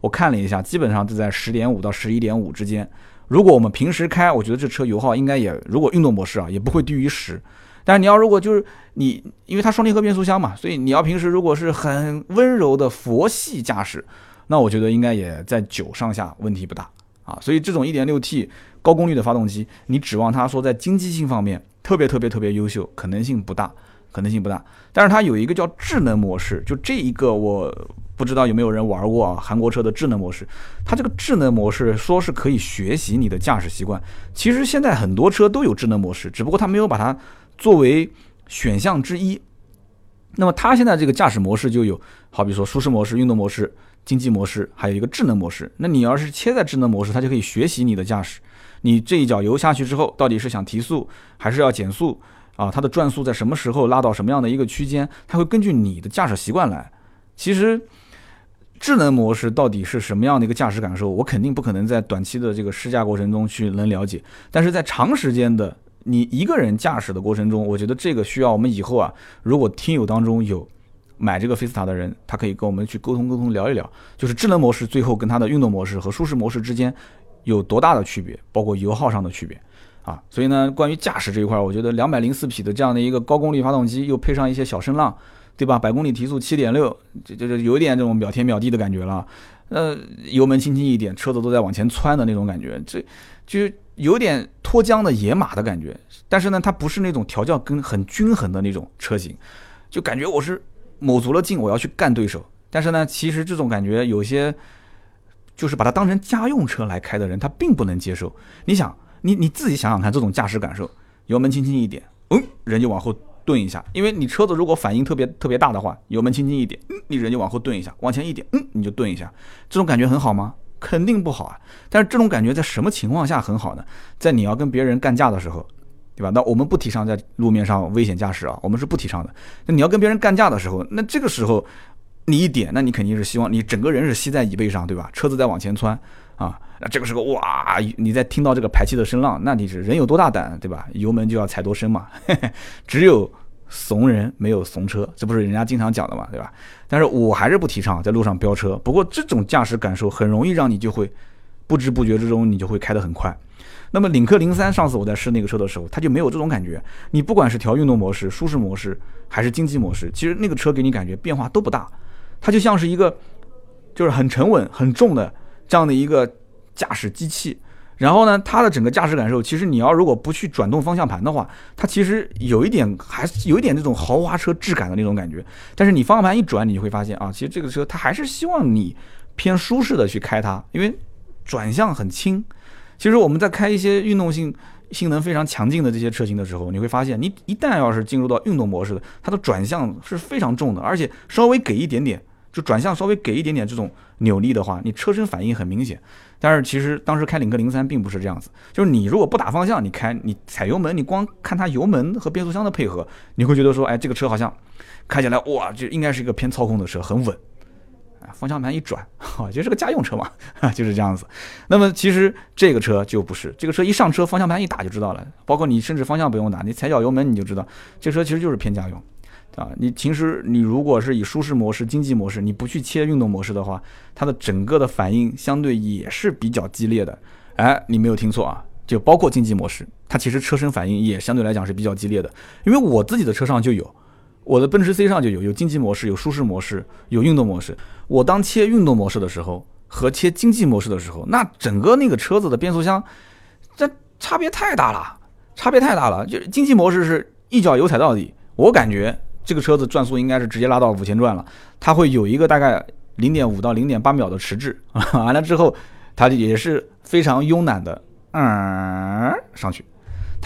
我看了一下，基本上都在十点五到十一点五之间。如果我们平时开，我觉得这车油耗应该也，如果运动模式啊，也不会低于十。但是你要如果就是你，因为它双离合变速箱嘛，所以你要平时如果是很温柔的佛系驾驶，那我觉得应该也在九上下问题不大啊。所以这种 1.6T 高功率的发动机，你指望它说在经济性方面特别特别特别优秀，可能性不大，可能性不大。但是它有一个叫智能模式，就这一个我不知道有没有人玩过啊？韩国车的智能模式，它这个智能模式说是可以学习你的驾驶习惯，其实现在很多车都有智能模式，只不过它没有把它。作为选项之一，那么它现在这个驾驶模式就有，好比说舒适模式、运动模式、经济模式，还有一个智能模式。那你要是切在智能模式，它就可以学习你的驾驶。你这一脚油下去之后，到底是想提速还是要减速啊？它的转速在什么时候拉到什么样的一个区间？它会根据你的驾驶习惯来。其实智能模式到底是什么样的一个驾驶感受，我肯定不可能在短期的这个试驾过程中去能了解。但是在长时间的你一个人驾驶的过程中，我觉得这个需要我们以后啊，如果听友当中有买这个菲斯塔的人，他可以跟我们去沟通沟通，聊一聊，就是智能模式最后跟它的运动模式和舒适模式之间有多大的区别，包括油耗上的区别啊。所以呢，关于驾驶这一块，我觉得两百零四匹的这样的一个高功率发动机，又配上一些小声浪。对吧？百公里提速七点六，这这这有点这种秒天秒地的感觉了。呃，油门轻轻一点，车子都在往前窜的那种感觉，这就有点脱缰的野马的感觉。但是呢，它不是那种调教跟很均衡的那种车型，就感觉我是卯足了劲，我要去干对手。但是呢，其实这种感觉有些就是把它当成家用车来开的人，他并不能接受。你想，你你自己想想看，这种驾驶感受，油门轻轻一点，嗯，人就往后。顿一下，因为你车子如果反应特别特别大的话，油门轻轻一点，嗯，你人就往后顿一下，往前一点，嗯，你就顿一下，这种感觉很好吗？肯定不好啊。但是这种感觉在什么情况下很好呢？在你要跟别人干架的时候，对吧？那我们不提倡在路面上危险驾驶啊，我们是不提倡的。那你要跟别人干架的时候，那这个时候你一点，那你肯定是希望你整个人是吸在椅背上，对吧？车子在往前窜啊，那这个时候哇，你在听到这个排气的声浪，那你是人有多大胆，对吧？油门就要踩多深嘛，[LAUGHS] 只有。怂人没有怂车，这不是人家经常讲的嘛，对吧？但是我还是不提倡在路上飙车。不过这种驾驶感受很容易让你就会不知不觉之中你就会开得很快。那么领克零三上次我在试那个车的时候，它就没有这种感觉。你不管是调运动模式、舒适模式还是经济模式，其实那个车给你感觉变化都不大，它就像是一个就是很沉稳、很重的这样的一个驾驶机器。然后呢，它的整个驾驶感受，其实你要如果不去转动方向盘的话，它其实有一点还是有一点那种豪华车质感的那种感觉。但是你方向盘一转，你就会发现啊，其实这个车它还是希望你偏舒适的去开它，因为转向很轻。其实我们在开一些运动性性能非常强劲的这些车型的时候，你会发现，你一旦要是进入到运动模式的，它的转向是非常重的，而且稍微给一点点。就转向稍微给一点点这种扭力的话，你车身反应很明显。但是其实当时开领克零三并不是这样子，就是你如果不打方向，你开你踩油门，你光看它油门和变速箱的配合，你会觉得说，哎，这个车好像开起来哇，就应该是一个偏操控的车，很稳。啊，方向盘一转，[LAUGHS] 哈，就是个家用车嘛，[LAUGHS] 就是这样子。那么其实这个车就不是，这个车一上车方向盘一打就知道了，包括你甚至方向不用打，你踩脚油门你就知道，这车其实就是偏家用。啊，你平时你如果是以舒适模式、经济模式，你不去切运动模式的话，它的整个的反应相对也是比较激烈的。哎，你没有听错啊，就包括经济模式，它其实车身反应也相对来讲是比较激烈的。因为我自己的车上就有，我的奔驰 C 上就有，有经济模式、有舒适模式、有运动模式。我当切运动模式的时候和切经济模式的时候，那整个那个车子的变速箱，这差别太大了，差别太大了。就经济模式是一脚油踩到底，我感觉。这个车子转速应该是直接拉到五千转了，它会有一个大概零点五到零点八秒的迟滞，[LAUGHS] 完了之后，它也是非常慵懒的，嗯，上去，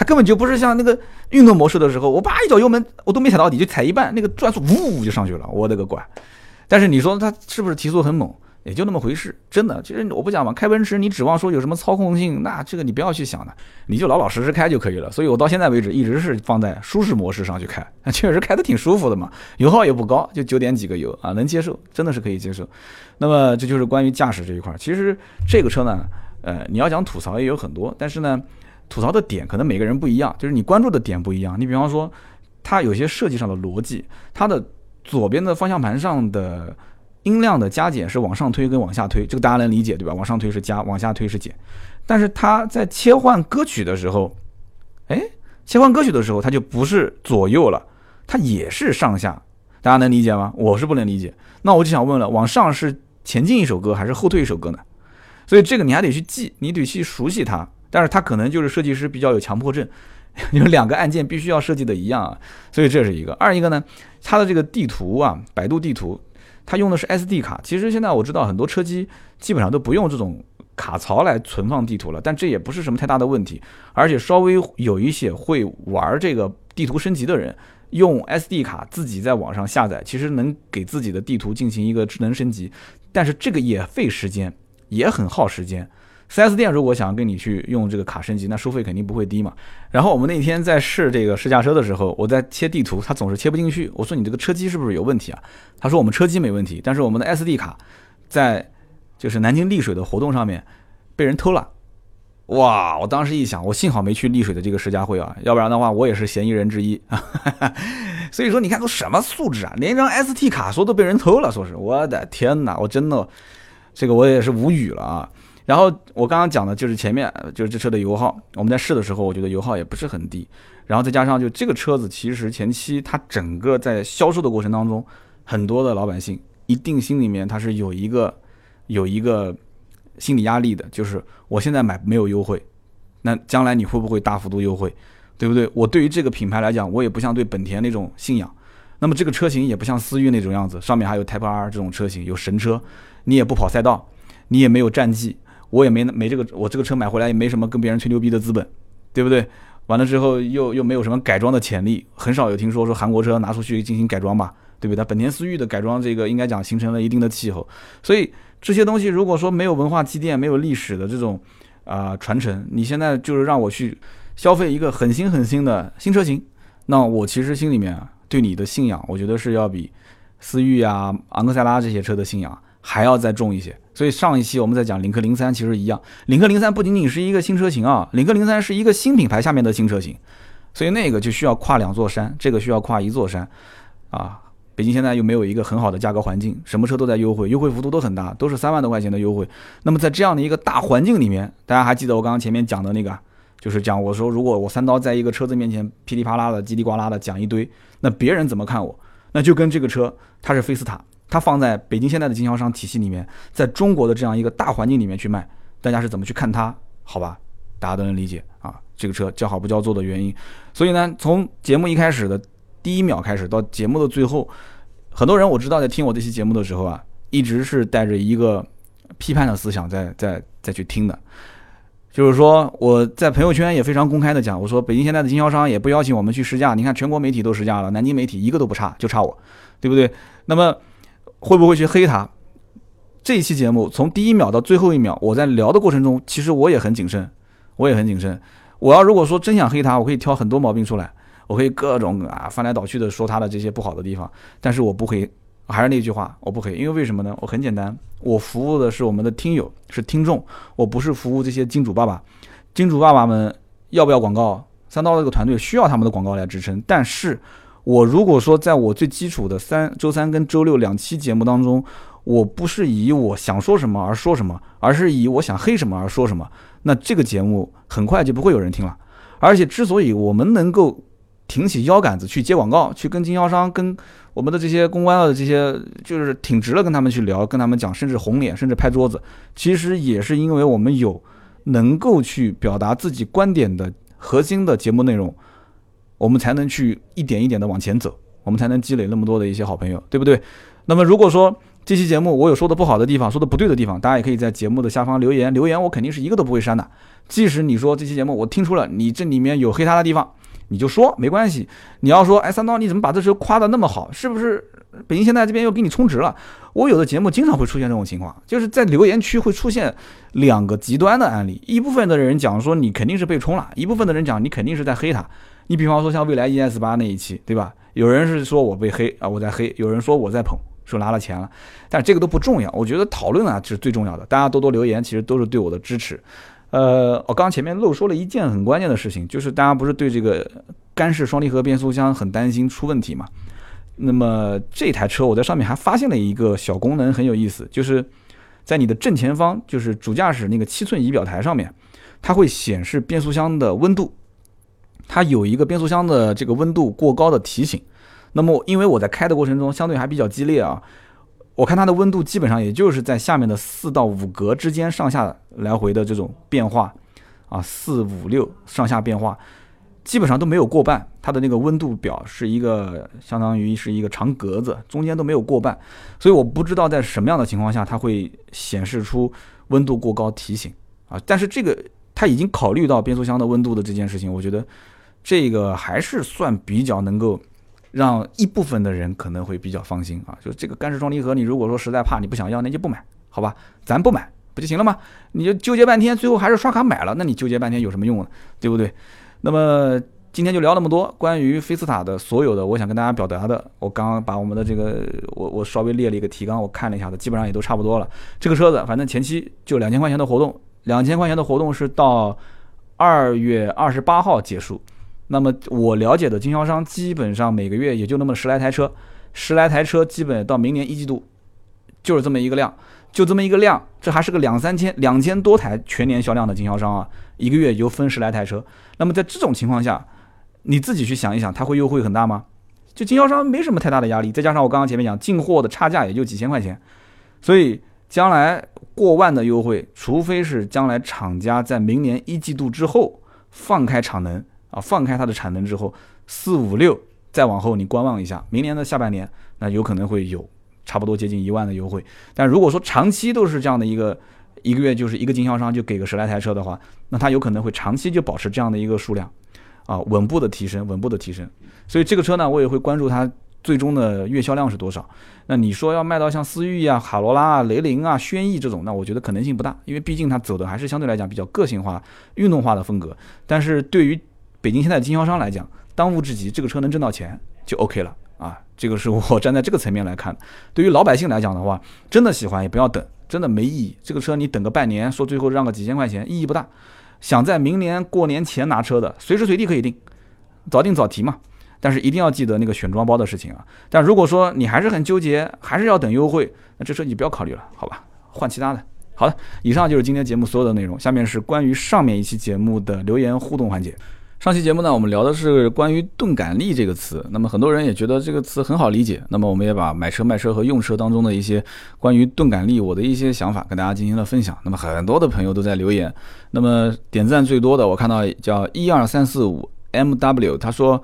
它根本就不是像那个运动模式的时候，我叭一脚油门我都没踩到底，就踩一半，那个转速呜就上去了，我的个乖！但是你说它是不是提速很猛？也就那么回事，真的。其实我不讲嘛，开奔驰你指望说有什么操控性，那这个你不要去想的，你就老老实实开就可以了。所以我到现在为止一直是放在舒适模式上去开，确实开的挺舒服的嘛，油耗也不高，就九点几个油啊，能接受，真的是可以接受。那么这就是关于驾驶这一块。其实这个车呢，呃，你要讲吐槽也有很多，但是呢，吐槽的点可能每个人不一样，就是你关注的点不一样。你比方说，它有些设计上的逻辑，它的左边的方向盘上的。音量的加减是往上推跟往下推，这个大家能理解对吧？往上推是加，往下推是减。但是它在切换歌曲的时候，哎，切换歌曲的时候它就不是左右了，它也是上下，大家能理解吗？我是不能理解。那我就想问了，往上是前进一首歌还是后退一首歌呢？所以这个你还得去记，你得去熟悉它。但是它可能就是设计师比较有强迫症，[LAUGHS] 有两个按键必须要设计的一样啊，所以这是一个。二一个呢，它的这个地图啊，百度地图。它用的是 SD 卡，其实现在我知道很多车机基本上都不用这种卡槽来存放地图了，但这也不是什么太大的问题。而且稍微有一些会玩这个地图升级的人，用 SD 卡自己在网上下载，其实能给自己的地图进行一个智能升级，但是这个也费时间，也很耗时间。4S 店如果想跟你去用这个卡升级，那收费肯定不会低嘛。然后我们那天在试这个试驾车的时候，我在切地图，它总是切不进去。我说你这个车机是不是有问题啊？他说我们车机没问题，但是我们的 SD 卡在就是南京丽水的活动上面被人偷了。哇！我当时一想，我幸好没去丽水的这个试驾会啊，要不然的话我也是嫌疑人之一。[LAUGHS] 所以说，你看都什么素质啊，连一张 ST 卡说都被人偷了，说是我的天哪！我真的，这个我也是无语了啊。然后我刚刚讲的就是前面就是这车的油耗，我们在试的时候，我觉得油耗也不是很低。然后再加上就这个车子，其实前期它整个在销售的过程当中，很多的老百姓一定心里面它是有一个有一个。心理压力的就是我现在买没有优惠，那将来你会不会大幅度优惠，对不对？我对于这个品牌来讲，我也不像对本田那种信仰，那么这个车型也不像思域那种样子，上面还有 Type R 这种车型，有神车，你也不跑赛道，你也没有战绩，我也没没这个，我这个车买回来也没什么跟别人吹牛逼的资本，对不对？完了之后又又没有什么改装的潜力，很少有听说说韩国车拿出去进行改装吧，对不对？本田思域的改装这个应该讲形成了一定的气候，所以。这些东西如果说没有文化积淀、没有历史的这种啊传承，你现在就是让我去消费一个很新很新的新车型，那我其实心里面对你的信仰，我觉得是要比思域啊、昂克赛拉这些车的信仰还要再重一些。所以上一期我们在讲领克零三，其实一样，领克零三不仅仅是一个新车型啊，领克零三是一个新品牌下面的新车型，所以那个就需要跨两座山，这个需要跨一座山啊。北京现在又没有一个很好的价格环境，什么车都在优惠，优惠幅度都很大，都是三万多块钱的优惠。那么在这样的一个大环境里面，大家还记得我刚刚前面讲的那个，就是讲我说如果我三刀在一个车子面前噼里啪啦的叽里呱啦的讲一堆，那别人怎么看我？那就跟这个车它是菲斯塔，它放在北京现在的经销商体系里面，在中国的这样一个大环境里面去卖，大家是怎么去看它？好吧，大家都能理解啊，这个车叫好不叫座的原因。所以呢，从节目一开始的第一秒开始到节目的最后。很多人我知道，在听我这期节目的时候啊，一直是带着一个批判的思想在在在去听的。就是说，我在朋友圈也非常公开的讲，我说北京现在的经销商也不邀请我们去试驾，你看全国媒体都试驾了，南京媒体一个都不差，就差我，对不对？那么会不会去黑他？这一期节目从第一秒到最后一秒，我在聊的过程中，其实我也很谨慎，我也很谨慎。我要如果说真想黑他，我可以挑很多毛病出来。我可以各种啊翻来倒去的说他的这些不好的地方，但是我不黑，还是那句话，我不黑，因为为什么呢？我很简单，我服务的是我们的听友，是听众，我不是服务这些金主爸爸，金主爸爸们要不要广告？三刀这个团队需要他们的广告来支撑，但是我如果说在我最基础的三周三跟周六两期节目当中，我不是以我想说什么而说什么，而是以我想黑什么而说什么，那这个节目很快就不会有人听了。而且之所以我们能够挺起腰杆子去接广告，去跟经销商、跟我们的这些公关的这些，就是挺直了跟他们去聊，跟他们讲，甚至红脸，甚至拍桌子。其实也是因为我们有能够去表达自己观点的核心的节目内容，我们才能去一点一点的往前走，我们才能积累那么多的一些好朋友，对不对？那么如果说这期节目我有说的不好的地方，说的不对的地方，大家也可以在节目的下方留言，留言我肯定是一个都不会删的。即使你说这期节目我听出了你这里面有黑他的地方。你就说没关系，你要说，哎，三刀你怎么把这车夸的那么好？是不是北京现在这边又给你充值了？我有的节目经常会出现这种情况，就是在留言区会出现两个极端的案例，一部分的人讲说你肯定是被充了，一部分的人讲你肯定是在黑他。你比方说像蔚来 ES 八那一期，对吧？有人是说我被黑啊，我在黑；有人说我在捧，说拿了钱了。但这个都不重要，我觉得讨论啊是最重要的。大家多多留言，其实都是对我的支持。呃，我刚前面漏说了一件很关键的事情，就是大家不是对这个干式双离合变速箱很担心出问题嘛？那么这台车我在上面还发现了一个小功能，很有意思，就是在你的正前方，就是主驾驶那个七寸仪表台上面，它会显示变速箱的温度，它有一个变速箱的这个温度过高的提醒。那么因为我在开的过程中相对还比较激烈啊。我看它的温度基本上也就是在下面的四到五格之间上下来回的这种变化，啊，四五六上下变化，基本上都没有过半。它的那个温度表是一个相当于是一个长格子，中间都没有过半，所以我不知道在什么样的情况下它会显示出温度过高提醒啊。但是这个它已经考虑到变速箱的温度的这件事情，我觉得这个还是算比较能够。让一部分的人可能会比较放心啊，就这个干式双离合，你如果说实在怕你不想要，那就不买，好吧？咱不买不就行了吗？你就纠结半天，最后还是刷卡买了，那你纠结半天有什么用呢？对不对？那么今天就聊那么多关于菲斯塔的所有的我想跟大家表达的。我刚刚把我们的这个我我稍微列了一个提纲，我看了一下子，基本上也都差不多了。这个车子反正前期就两千块钱的活动，两千块钱的活动是到二月二十八号结束。那么我了解的经销商基本上每个月也就那么十来台车，十来台车基本到明年一季度就是这么一个量，就这么一个量，这还是个两三千两千多台全年销量的经销商啊，一个月也就分十来台车。那么在这种情况下，你自己去想一想，它会优惠很大吗？就经销商没什么太大的压力，再加上我刚刚前面讲进货的差价也就几千块钱，所以将来过万的优惠，除非是将来厂家在明年一季度之后放开产能。啊，放开它的产能之后，四五六再往后你观望一下，明年的下半年那有可能会有差不多接近一万的优惠。但如果说长期都是这样的一个一个月就是一个经销商就给个十来台车的话，那它有可能会长期就保持这样的一个数量，啊，稳步的提升，稳步的提升。所以这个车呢，我也会关注它最终的月销量是多少。那你说要卖到像思域啊、卡罗拉啊、雷凌啊、轩逸这种，那我觉得可能性不大，因为毕竟它走的还是相对来讲比较个性化、运动化的风格。但是对于北京现在经销商来讲，当务之急，这个车能挣到钱就 OK 了啊！这个是我站在这个层面来看。对于老百姓来讲的话，真的喜欢也不要等，真的没意义。这个车你等个半年，说最后让个几千块钱，意义不大。想在明年过年前拿车的，随时随地可以订，早订早提嘛。但是一定要记得那个选装包的事情啊。但如果说你还是很纠结，还是要等优惠，那这车你不要考虑了，好吧？换其他的。好的，以上就是今天节目所有的内容。下面是关于上面一期节目的留言互动环节。上期节目呢，我们聊的是关于钝感力这个词。那么很多人也觉得这个词很好理解。那么我们也把买车、卖车和用车当中的一些关于钝感力我的一些想法跟大家进行了分享。那么很多的朋友都在留言。那么点赞最多的，我看到叫一二三四五 M W，他说：“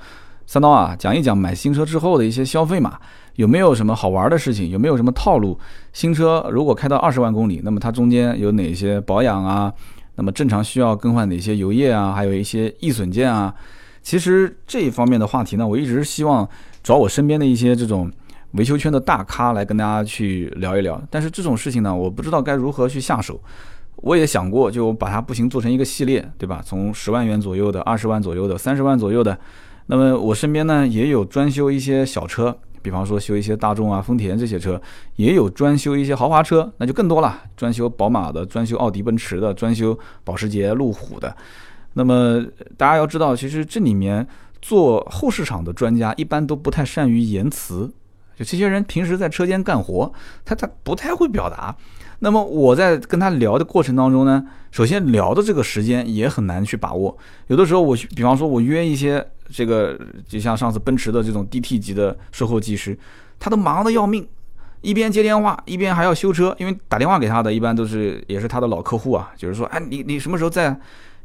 三刀啊，讲一讲买新车之后的一些消费嘛，有没有什么好玩的事情？有没有什么套路？新车如果开到二十万公里，那么它中间有哪些保养啊？”那么正常需要更换哪些油液啊？还有一些易损件啊。其实这一方面的话题呢，我一直希望找我身边的一些这种维修圈的大咖来跟大家去聊一聊。但是这种事情呢，我不知道该如何去下手。我也想过，就把它不行做成一个系列，对吧？从十万元左右的、二十万左右的、三十万左右的。那么我身边呢也有专修一些小车。比方说修一些大众啊、丰田这些车，也有专修一些豪华车，那就更多了。专修宝马的、专修奥迪、奔驰的、专修保时捷、路虎的。那么大家要知道，其实这里面做后市场的专家一般都不太善于言辞，就这些人平时在车间干活，他他不太会表达。那么我在跟他聊的过程当中呢，首先聊的这个时间也很难去把握。有的时候我比方说我约一些这个，就像上次奔驰的这种 DT 级的售后技师，他都忙得要命，一边接电话一边还要修车，因为打电话给他的一般都是也是他的老客户啊，就是说，哎，你你什么时候在？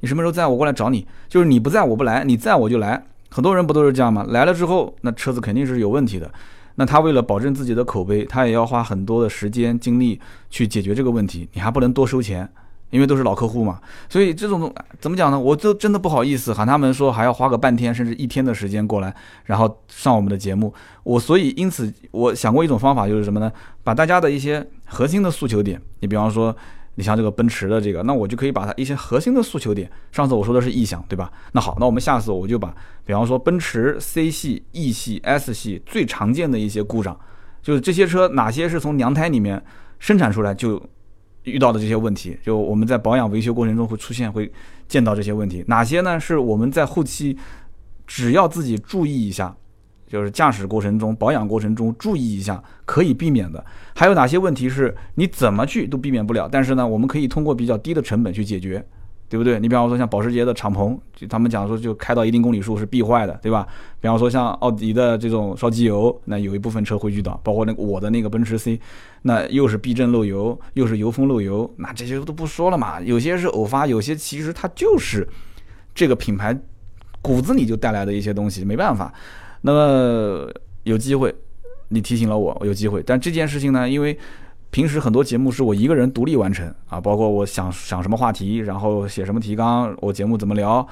你什么时候在我过来找你？就是你不在我不来，你在我就来。很多人不都是这样吗？来了之后，那车子肯定是有问题的。那他为了保证自己的口碑，他也要花很多的时间精力去解决这个问题。你还不能多收钱，因为都是老客户嘛。所以这种怎么讲呢？我就真的不好意思喊他们说还要花个半天甚至一天的时间过来，然后上我们的节目。我所以因此我想过一种方法，就是什么呢？把大家的一些核心的诉求点，你比方说。你像这个奔驰的这个，那我就可以把它一些核心的诉求点。上次我说的是异响，对吧？那好，那我们下次我就把，比方说奔驰 C 系、E 系、S 系最常见的一些故障，就是这些车哪些是从娘胎里面生产出来就遇到的这些问题，就我们在保养维修过程中会出现会见到这些问题，哪些呢？是我们在后期只要自己注意一下。就是驾驶过程中、保养过程中注意一下可以避免的，还有哪些问题是你怎么去都避免不了？但是呢，我们可以通过比较低的成本去解决，对不对？你比方说像保时捷的敞篷，就他们讲说就开到一定公里数是必坏的，对吧？比方说像奥迪的这种烧机油，那有一部分车会遇到，包括那个我的那个奔驰 C，那又是避震漏油，又是油封漏油，那这些都不说了嘛。有些是偶发，有些其实它就是这个品牌骨子里就带来的一些东西，没办法。那么有机会，你提醒了我，我有机会。但这件事情呢，因为平时很多节目是我一个人独立完成啊，包括我想想什么话题，然后写什么提纲，我节目怎么聊。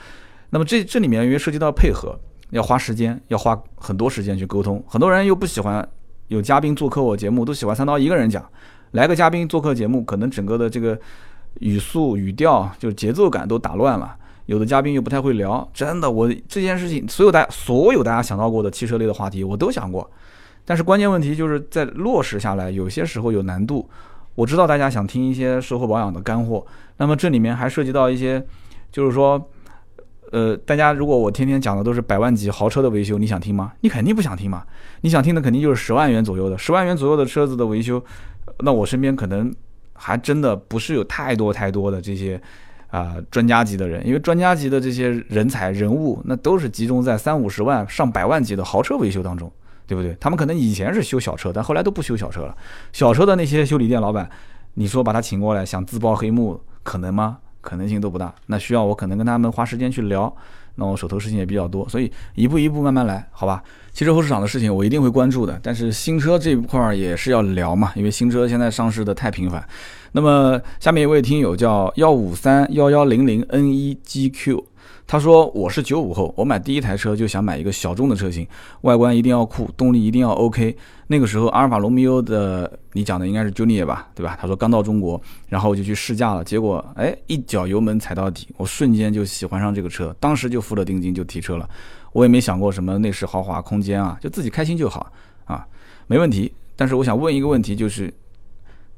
那么这这里面因为涉及到配合，要花时间，要花很多时间去沟通。很多人又不喜欢有嘉宾做客我节目，都喜欢三刀一个人讲。来个嘉宾做客节目，可能整个的这个语速、语调，就节奏感都打乱了。有的嘉宾又不太会聊。真的，我这件事情，所有大家所有大家想到过的汽车类的话题，我都想过。但是关键问题就是在落实下来，有些时候有难度。我知道大家想听一些售后保养的干货，那么这里面还涉及到一些，就是说，呃，大家如果我天天讲的都是百万级豪车的维修，你想听吗？你肯定不想听嘛。你想听的肯定就是十万元左右的，十万元左右的车子的维修，那我身边可能还真的不是有太多太多的这些啊专家级的人，因为专家级的这些人才人物，那都是集中在三五十万上百万级的豪车维修当中。对不对？他们可能以前是修小车，但后来都不修小车了。小车的那些修理店老板，你说把他请过来，想自曝黑幕，可能吗？可能性都不大。那需要我可能跟他们花时间去聊。那我手头事情也比较多，所以一步一步慢慢来，好吧？汽车后市场的事情我一定会关注的。但是新车这一块儿也是要聊嘛，因为新车现在上市的太频繁。那么下面一位听友叫幺五三幺幺零零 N 一 GQ。他说：“我是九五后，我买第一台车就想买一个小众的车型，外观一定要酷，动力一定要 OK。那个时候阿尔法罗密欧的，你讲的应该是 Junior 吧，对吧？他说刚到中国，然后我就去试驾了，结果哎，一脚油门踩到底，我瞬间就喜欢上这个车，当时就付了定金就提车了。我也没想过什么内饰豪华空间啊，就自己开心就好啊，没问题。但是我想问一个问题，就是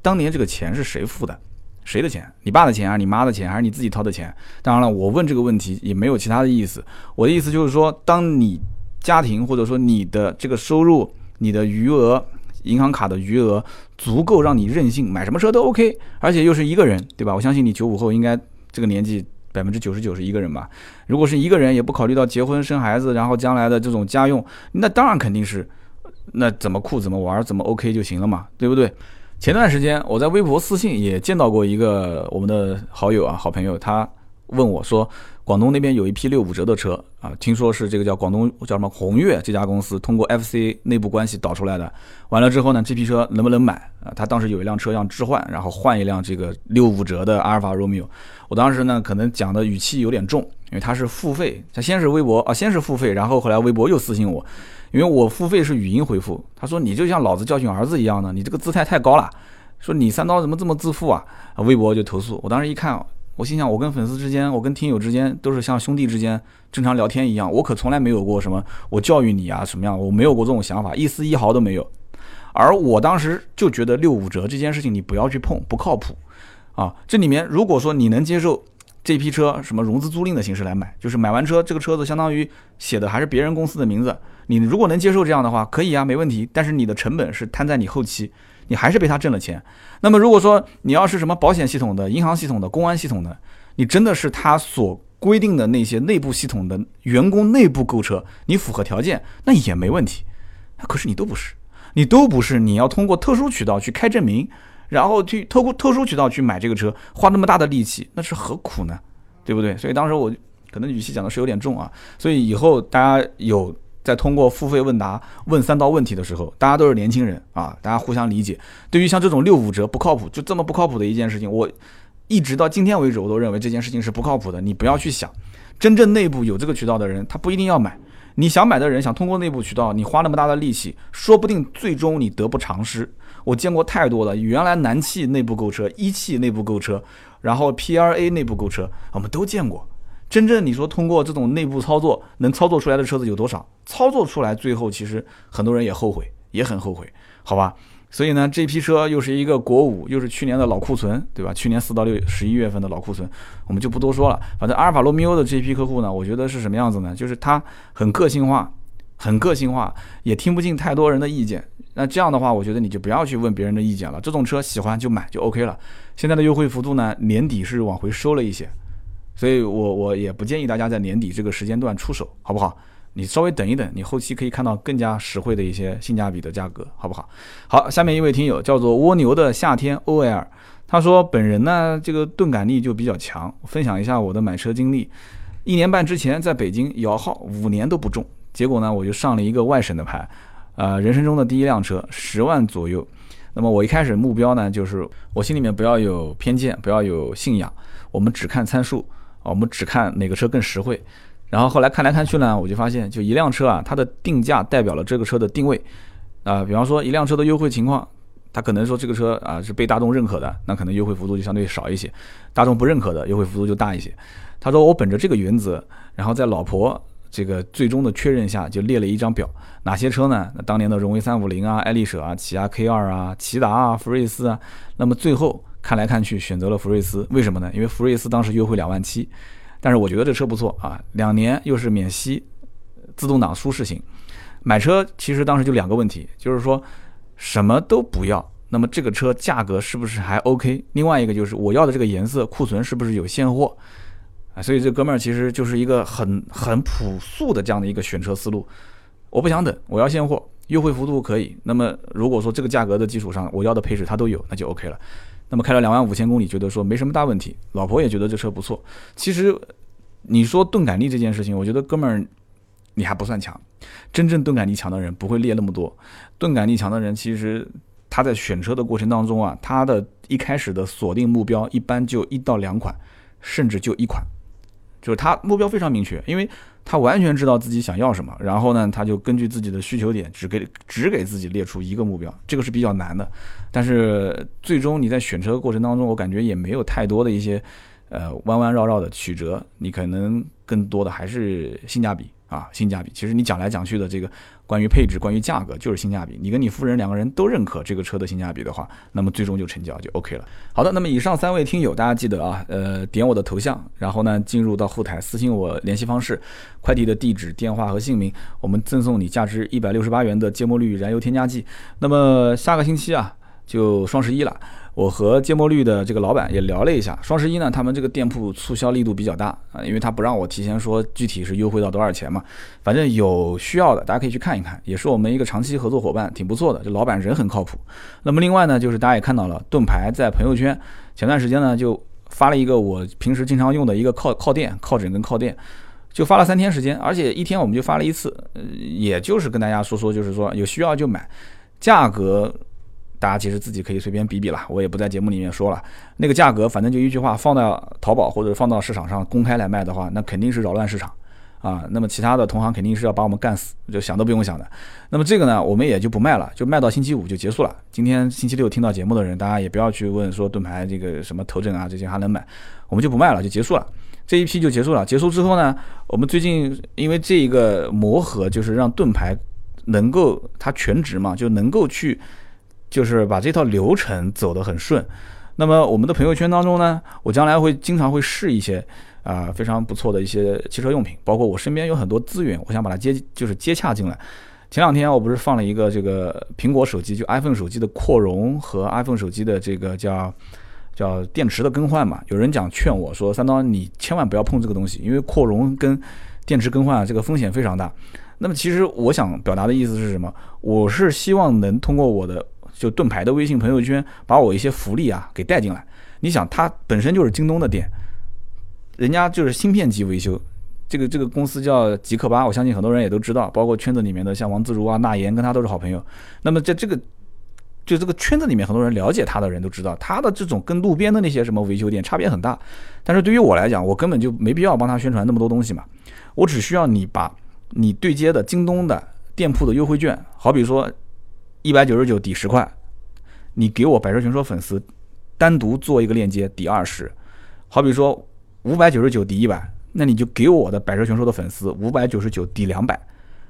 当年这个钱是谁付的？”谁的钱？你爸的钱还是你妈的钱，还是你自己掏的钱？当然了，我问这个问题也没有其他的意思。我的意思就是说，当你家庭或者说你的这个收入、你的余额、银行卡的余额足够让你任性，买什么车都 OK，而且又是一个人，对吧？我相信你九五后应该这个年纪百分之九十九是一个人吧。如果是一个人，也不考虑到结婚生孩子，然后将来的这种家用，那当然肯定是，那怎么酷怎么玩怎么 OK 就行了嘛，对不对？前段时间我在微博私信也见到过一个我们的好友啊，好朋友，他问我说，广东那边有一批六五折的车啊，听说是这个叫广东叫什么宏越这家公司通过 FC 内部关系导出来的。完了之后呢，这批车能不能买啊？他当时有一辆车要置换，然后换一辆这个六五折的阿尔法罗密欧。我当时呢可能讲的语气有点重，因为他是付费，他先是微博啊，先是付费，然后后来微博又私信我。因为我付费是语音回复，他说你就像老子教训儿子一样的，你这个姿态太高了。说你三刀怎么这么自负啊？微博就投诉。我当时一看，我心想，我跟粉丝之间，我跟听友之间都是像兄弟之间正常聊天一样，我可从来没有过什么我教育你啊什么样，我没有过这种想法，一丝一毫都没有。而我当时就觉得六五折这件事情你不要去碰，不靠谱啊。这里面如果说你能接受。这批车什么融资租赁的形式来买，就是买完车这个车子相当于写的还是别人公司的名字。你如果能接受这样的话，可以啊，没问题。但是你的成本是摊在你后期，你还是被他挣了钱。那么如果说你要是什么保险系统的、银行系统的、公安系统的，你真的是他所规定的那些内部系统的员工内部购车，你符合条件，那也没问题。可是你都不是，你都不是，你要通过特殊渠道去开证明。然后去透过特殊渠道去买这个车，花那么大的力气，那是何苦呢？对不对？所以当时我可能语气讲的是有点重啊。所以以后大家有在通过付费问答问三道问题的时候，大家都是年轻人啊，大家互相理解。对于像这种六五折不靠谱，就这么不靠谱的一件事情，我一直到今天为止，我都认为这件事情是不靠谱的。你不要去想，真正内部有这个渠道的人，他不一定要买。你想买的人想通过内部渠道，你花那么大的力气，说不定最终你得不偿失。我见过太多了，原来南汽内部购车、一汽内部购车，然后 PRA 内部购车，我们都见过。真正你说通过这种内部操作能操作出来的车子有多少？操作出来最后其实很多人也后悔，也很后悔，好吧？所以呢，这批车又是一个国五，又是去年的老库存，对吧？去年四到六十一月份的老库存，我们就不多说了。反正阿尔法罗密欧的这批客户呢，我觉得是什么样子呢？就是它很个性化，很个性化，也听不进太多人的意见。那这样的话，我觉得你就不要去问别人的意见了。这种车喜欢就买就 OK 了。现在的优惠幅度呢，年底是往回收了一些，所以我我也不建议大家在年底这个时间段出手，好不好？你稍微等一等，你后期可以看到更加实惠的一些性价比的价格，好不好？好，下面一位听友叫做蜗牛的夏天 OL，他说本人呢这个钝感力就比较强，分享一下我的买车经历。一年半之前在北京摇号，五年都不中，结果呢我就上了一个外省的牌。呃，人生中的第一辆车，十万左右。那么我一开始目标呢，就是我心里面不要有偏见，不要有信仰，我们只看参数，我们只看哪个车更实惠。然后后来看来看去呢，我就发现，就一辆车啊，它的定价代表了这个车的定位啊。比方说一辆车的优惠情况，他可能说这个车啊是被大众认可的，那可能优惠幅度就相对少一些；大众不认可的，优惠幅度就大一些。他说我本着这个原则，然后在老婆这个最终的确认下，就列了一张表，哪些车呢？那当年的荣威三五零啊、爱丽舍啊、起亚 K 二啊、骐达啊、福睿斯啊，那么最后看来看去选择了福睿斯，为什么呢？因为福睿斯当时优惠两万七，但是我觉得这车不错啊，两年又是免息，自动挡舒适型。买车其实当时就两个问题，就是说什么都不要，那么这个车价格是不是还 OK？另外一个就是我要的这个颜色库存是不是有现货？啊，所以这哥们儿其实就是一个很很朴素的这样的一个选车思路。我不想等，我要现货，优惠幅度可以。那么如果说这个价格的基础上，我要的配置它都有，那就 OK 了。那么开了两万五千公里，觉得说没什么大问题，老婆也觉得这车不错。其实你说钝感力这件事情，我觉得哥们儿。你还不算强，真正钝感力强的人不会列那么多。钝感力强的人，其实他在选车的过程当中啊，他的一开始的锁定目标一般就一到两款，甚至就一款，就是他目标非常明确，因为他完全知道自己想要什么。然后呢，他就根据自己的需求点，只给只给自己列出一个目标，这个是比较难的。但是最终你在选车过程当中，我感觉也没有太多的一些呃弯弯绕绕的曲折，你可能更多的还是性价比。啊，性价比，其实你讲来讲去的这个关于配置、关于价格，就是性价比。你跟你夫人两个人都认可这个车的性价比的话，那么最终就成交就 OK 了。好的，那么以上三位听友，大家记得啊，呃，点我的头像，然后呢进入到后台私信我联系方式、快递的地址、电话和姓名，我们赠送你价值一百六十八元的芥末绿燃油添加剂。那么下个星期啊，就双十一了。我和芥末绿的这个老板也聊了一下，双十一呢，他们这个店铺促销力度比较大啊，因为他不让我提前说具体是优惠到多少钱嘛，反正有需要的大家可以去看一看，也是我们一个长期合作伙伴，挺不错的，这老板人很靠谱。那么另外呢，就是大家也看到了，盾牌在朋友圈前段时间呢就发了一个我平时经常用的一个靠靠垫、靠枕跟靠垫，就发了三天时间，而且一天我们就发了一次，呃，也就是跟大家说说，就是说有需要就买，价格。大家其实自己可以随便比比了，我也不在节目里面说了。那个价格，反正就一句话，放到淘宝或者放到市场上公开来卖的话，那肯定是扰乱市场啊。那么其他的同行肯定是要把我们干死，就想都不用想的。那么这个呢，我们也就不卖了，就卖到星期五就结束了。今天星期六听到节目的人，大家也不要去问说盾牌这个什么头枕啊这些还能买，我们就不卖了，就结束了。这一批就结束了。结束之后呢，我们最近因为这一个磨合，就是让盾牌能够它全职嘛，就能够去。就是把这套流程走得很顺，那么我们的朋友圈当中呢，我将来会经常会试一些啊非常不错的一些汽车用品，包括我身边有很多资源，我想把它接就是接洽进来。前两天我不是放了一个这个苹果手机，就 iPhone 手机的扩容和 iPhone 手机的这个叫叫电池的更换嘛？有人讲劝我说，三刀你千万不要碰这个东西，因为扩容跟电池更换这个风险非常大。那么其实我想表达的意思是什么？我是希望能通过我的。就盾牌的微信朋友圈，把我一些福利啊给带进来。你想，它本身就是京东的店，人家就是芯片级维修，这个这个公司叫极客吧，我相信很多人也都知道，包括圈子里面的像王自如啊、那言，跟他都是好朋友。那么在这个就这个圈子里面，很多人了解他的人都知道，他的这种跟路边的那些什么维修店差别很大。但是对于我来讲，我根本就没必要帮他宣传那么多东西嘛，我只需要你把你对接的京东的店铺的优惠券，好比说。一百九十九抵十块，你给我百车全说粉丝单独做一个链接抵二十，好比说五百九十九抵一百，那你就给我的百车全说的粉丝五百九十九抵两百，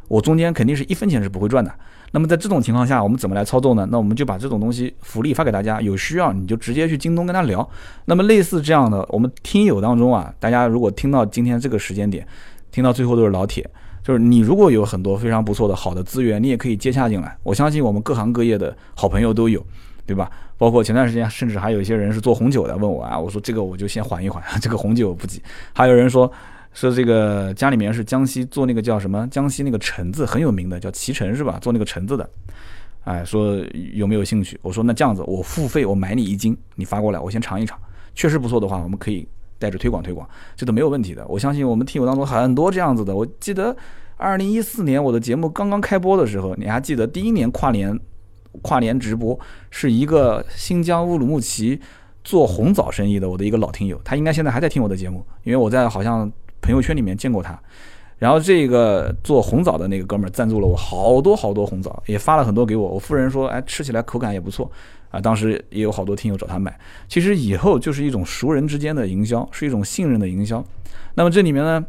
我中间肯定是一分钱是不会赚的。那么在这种情况下，我们怎么来操作呢？那我们就把这种东西福利发给大家，有需要你就直接去京东跟他聊。那么类似这样的，我们听友当中啊，大家如果听到今天这个时间点，听到最后都是老铁。就是你如果有很多非常不错的好的资源，你也可以接洽进来。我相信我们各行各业的好朋友都有，对吧？包括前段时间，甚至还有一些人是做红酒的，问我啊，我说这个我就先缓一缓，[LAUGHS] 这个红酒不急。还有人说说这个家里面是江西做那个叫什么江西那个橙子很有名的，叫脐橙是吧？做那个橙子的，哎，说有没有兴趣？我说那这样子，我付费我买你一斤，你发过来，我先尝一尝，确实不错的话，我们可以。带着推广推广，这都没有问题的。我相信我们听友当中很多这样子的。我记得二零一四年我的节目刚刚开播的时候，你还记得第一年跨年跨年直播是一个新疆乌鲁木齐做红枣生意的我的一个老听友，他应该现在还在听我的节目，因为我在好像朋友圈里面见过他。然后这个做红枣的那个哥们儿赞助了我好多好多红枣，也发了很多给我。我夫人说，哎，吃起来口感也不错啊。当时也有好多听友找他买。其实以后就是一种熟人之间的营销，是一种信任的营销。那么这里面呢，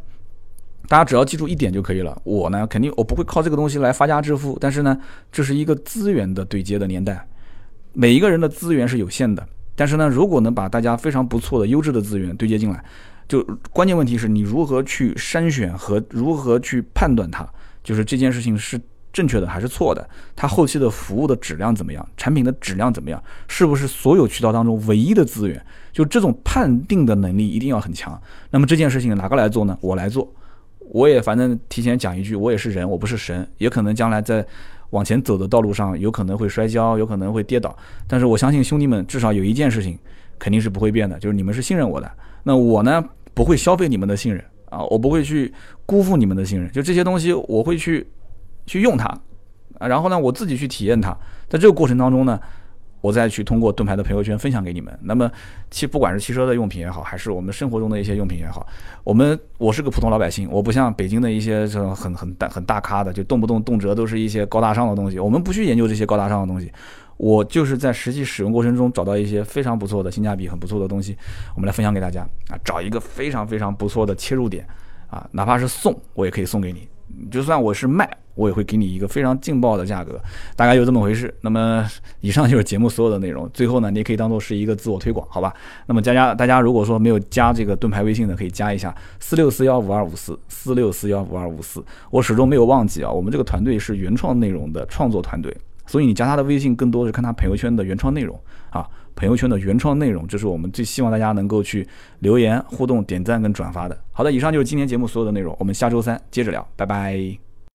大家只要记住一点就可以了。我呢，肯定我不会靠这个东西来发家致富，但是呢，这是一个资源的对接的年代，每一个人的资源是有限的。但是呢，如果能把大家非常不错的优质的资源对接进来，就关键问题是你如何去筛选和如何去判断它，就是这件事情是正确的还是错的，它后期的服务的质量怎么样，产品的质量怎么样，是不是所有渠道当中唯一的资源？就这种判定的能力一定要很强。那么这件事情哪个来做呢？我来做，我也反正提前讲一句，我也是人，我不是神，也可能将来在往前走的道路上有可能会摔跤，有可能会跌倒，但是我相信兄弟们至少有一件事情肯定是不会变的，就是你们是信任我的。那我呢不会消费你们的信任啊，我不会去辜负你们的信任。就这些东西，我会去去用它啊，然后呢，我自己去体验它。在这个过程当中呢，我再去通过盾牌的朋友圈分享给你们。那么，汽不管是汽车的用品也好，还是我们生活中的一些用品也好，我们我是个普通老百姓，我不像北京的一些这种很很大很大咖的，就动不动动辄都是一些高大上的东西。我们不去研究这些高大上的东西。我就是在实际使用过程中找到一些非常不错的性价比很不错的东西，我们来分享给大家啊，找一个非常非常不错的切入点啊，哪怕是送我也可以送给你，就算我是卖，我也会给你一个非常劲爆的价格，大概就这么回事。那么以上就是节目所有的内容，最后呢，你也可以当做是一个自我推广，好吧？那么佳佳大家如果说没有加这个盾牌微信的，可以加一下四六四幺五二五四四六四幺五二五四，我始终没有忘记啊，我们这个团队是原创内容的创作团队。所以你加他的微信，更多是看他朋友圈的原创内容啊，朋友圈的原创内容，这是我们最希望大家能够去留言互动、点赞跟转发的。好的，以上就是今天节目所有的内容，我们下周三接着聊，拜拜。